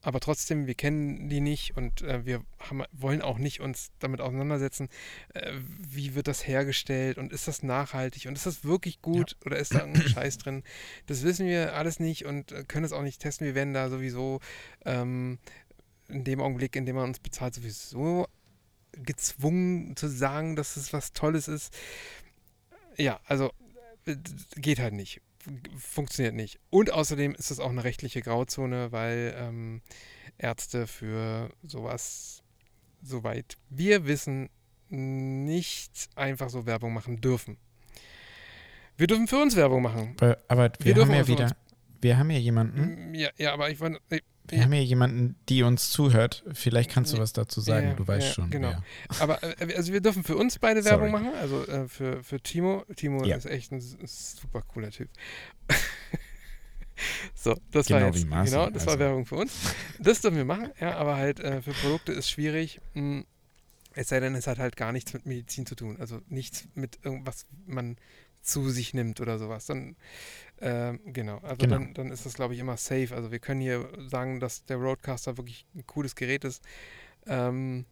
Aber trotzdem, wir kennen die nicht und äh, wir haben, wollen auch nicht uns damit auseinandersetzen, äh, wie wird das hergestellt und ist das nachhaltig und ist das wirklich gut oder ist da irgendein Scheiß drin. Das wissen wir alles nicht und äh, können es auch nicht testen. Wir werden da sowieso ähm, in dem Augenblick, in dem man uns bezahlt, sowieso gezwungen zu sagen, dass es was Tolles ist. Ja, also äh, geht halt nicht. Funktioniert nicht. Und außerdem ist es auch eine rechtliche Grauzone, weil ähm, Ärzte für sowas, soweit wir wissen, nicht einfach so Werbung machen dürfen. Wir dürfen für uns Werbung machen. Aber, wir, Wir dürfen haben ja wieder, wir haben ja jemanden, Ja, ja, aber ich wir haben ja jemanden, die uns zuhört. Vielleicht kannst du Ja, was dazu sagen. ja, du weißt ja, schon. genau. Aber äh, also wir dürfen für uns beide Sorry. Werbung machen, also äh, für, für Timo. Timo Ja. ist echt ein super cooler Typ. [laughs] so, das Genau war wie jetzt, Marcel, genau, das war also. Werbung für uns. Das dürfen wir machen, ja, aber halt äh, für Produkte ist schwierig. Mh, es sei denn, es hat halt gar nichts mit Medizin zu tun, also nichts mit irgendwas man zu sich nimmt oder sowas. Dann ähm, genau, also Genau. Dann, dann ist das glaube ich immer safe. Also wir können hier sagen, dass der Roadcaster wirklich ein cooles Gerät ist. Ähm,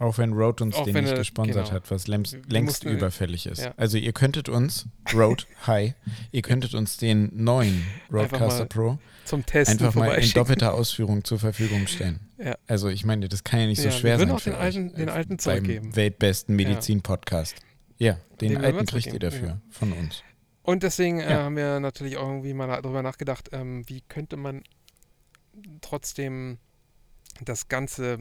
Auch wenn Road uns den nicht er- gesponsert genau. hat, was längst, Wir längst mussten- überfällig ist. ja. Also ihr könntet uns, Road, [laughs] hi, ihr könntet uns den neuen Roadcaster Pro zum Testen einfach mal in doppelter Ausführung zur Verfügung [laughs] stellen. Ja. Also ich meine, das kann ja nicht so Ja, wir schwer würden sein auch den für alten- euch, den äh, alten zurückgeben. Beim weltbesten Medizin-Podcast. Ja, den, Den wir alten kriegt ihr dafür von uns. Und deswegen äh, Ja. haben wir natürlich auch irgendwie mal darüber nachgedacht, ähm, wie könnte man trotzdem das Ganze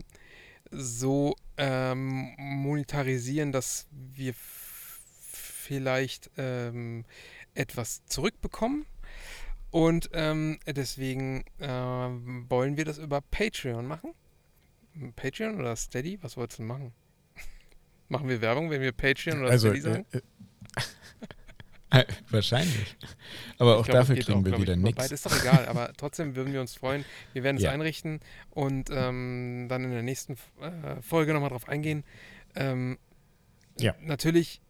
so ähm, monetarisieren, dass wir vielleicht ähm, etwas zurückbekommen. Und ähm, deswegen ähm, wollen wir das über Patreon machen. Patreon oder Steady? Was wolltest du denn machen? [laughs] machen wir Werbung, wenn wir Patreon oder Also Steady sagen? äh, äh, wahrscheinlich. Aber Ich auch glaub, dafür kriegen auch, wir wieder nichts. Ist doch egal, aber [laughs] trotzdem würden wir uns freuen. Wir werden es Ja. einrichten und ähm, dann in der nächsten äh, Folge nochmal drauf eingehen. Ähm, Ja. Natürlich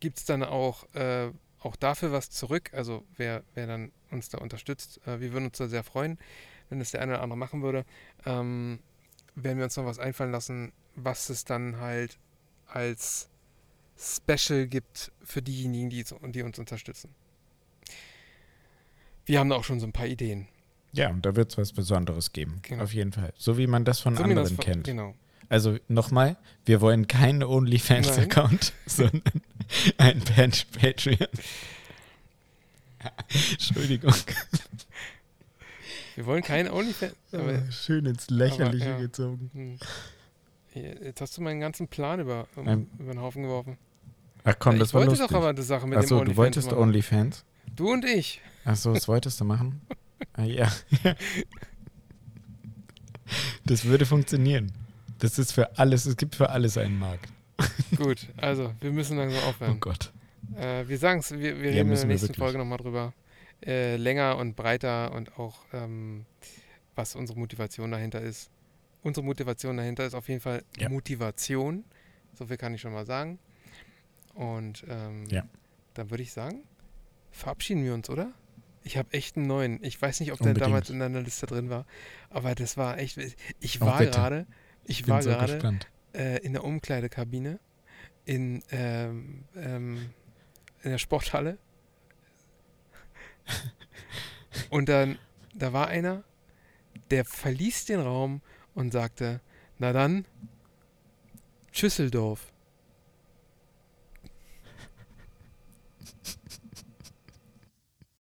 gibt es dann auch, äh, auch dafür was zurück. Also wer, wer dann uns da unterstützt, äh, wir würden uns da sehr freuen, wenn das der eine oder andere machen würde. Ähm, werden wir uns noch was einfallen lassen, was es dann halt als Special gibt für diejenigen, die, die uns unterstützen. Wir haben da auch schon so ein paar Ideen. Ja, und da wird es was Besonderes geben. Genau. Auf jeden Fall. So wie man das von So anderen das- kennt. Genau. Also nochmal, wir wollen keinen OnlyFans-Account, [laughs] sondern ein Pat- Patreon. [laughs] Entschuldigung. Wir wollen keine OnlyFans. Schön ins Lächerliche aber, ja. gezogen. hm. Jetzt hast du meinen ganzen Plan über, um, Ähm, über den Haufen geworfen. Ach komm, ich das war wollte lustig. doch aber die Sache mit dem Achso, OnlyFans du wolltest machen. OnlyFans? Du und ich. Achso, das [laughs] wolltest du machen? Ah, ja. Das würde funktionieren. Das ist für alles, es gibt für alles einen Markt. Gut, also wir müssen langsam Oh aufhören. Gott. Äh, wir sagen es, wir, wir Ja, reden in der nächsten. Folge nochmal drüber. Äh, länger und breiter und auch, ähm, was unsere Motivation dahinter ist. Unsere Motivation dahinter ist auf jeden Fall Ja. Motivation. So viel kann ich schon mal sagen. Und ähm, Ja. dann würde ich sagen, verabschieden wir uns, oder? Ich habe echt einen neuen. Ich weiß nicht, ob der Unbedingt. damals in deiner Liste drin war, aber das war echt. Ich war gerade, ich Ich war gerade äh, in der Umkleidekabine in, ähm, ähm, in der Sporthalle. [laughs] Und dann, da war einer, der verließ den Raum und sagte, Na dann, Tschüsseldorf.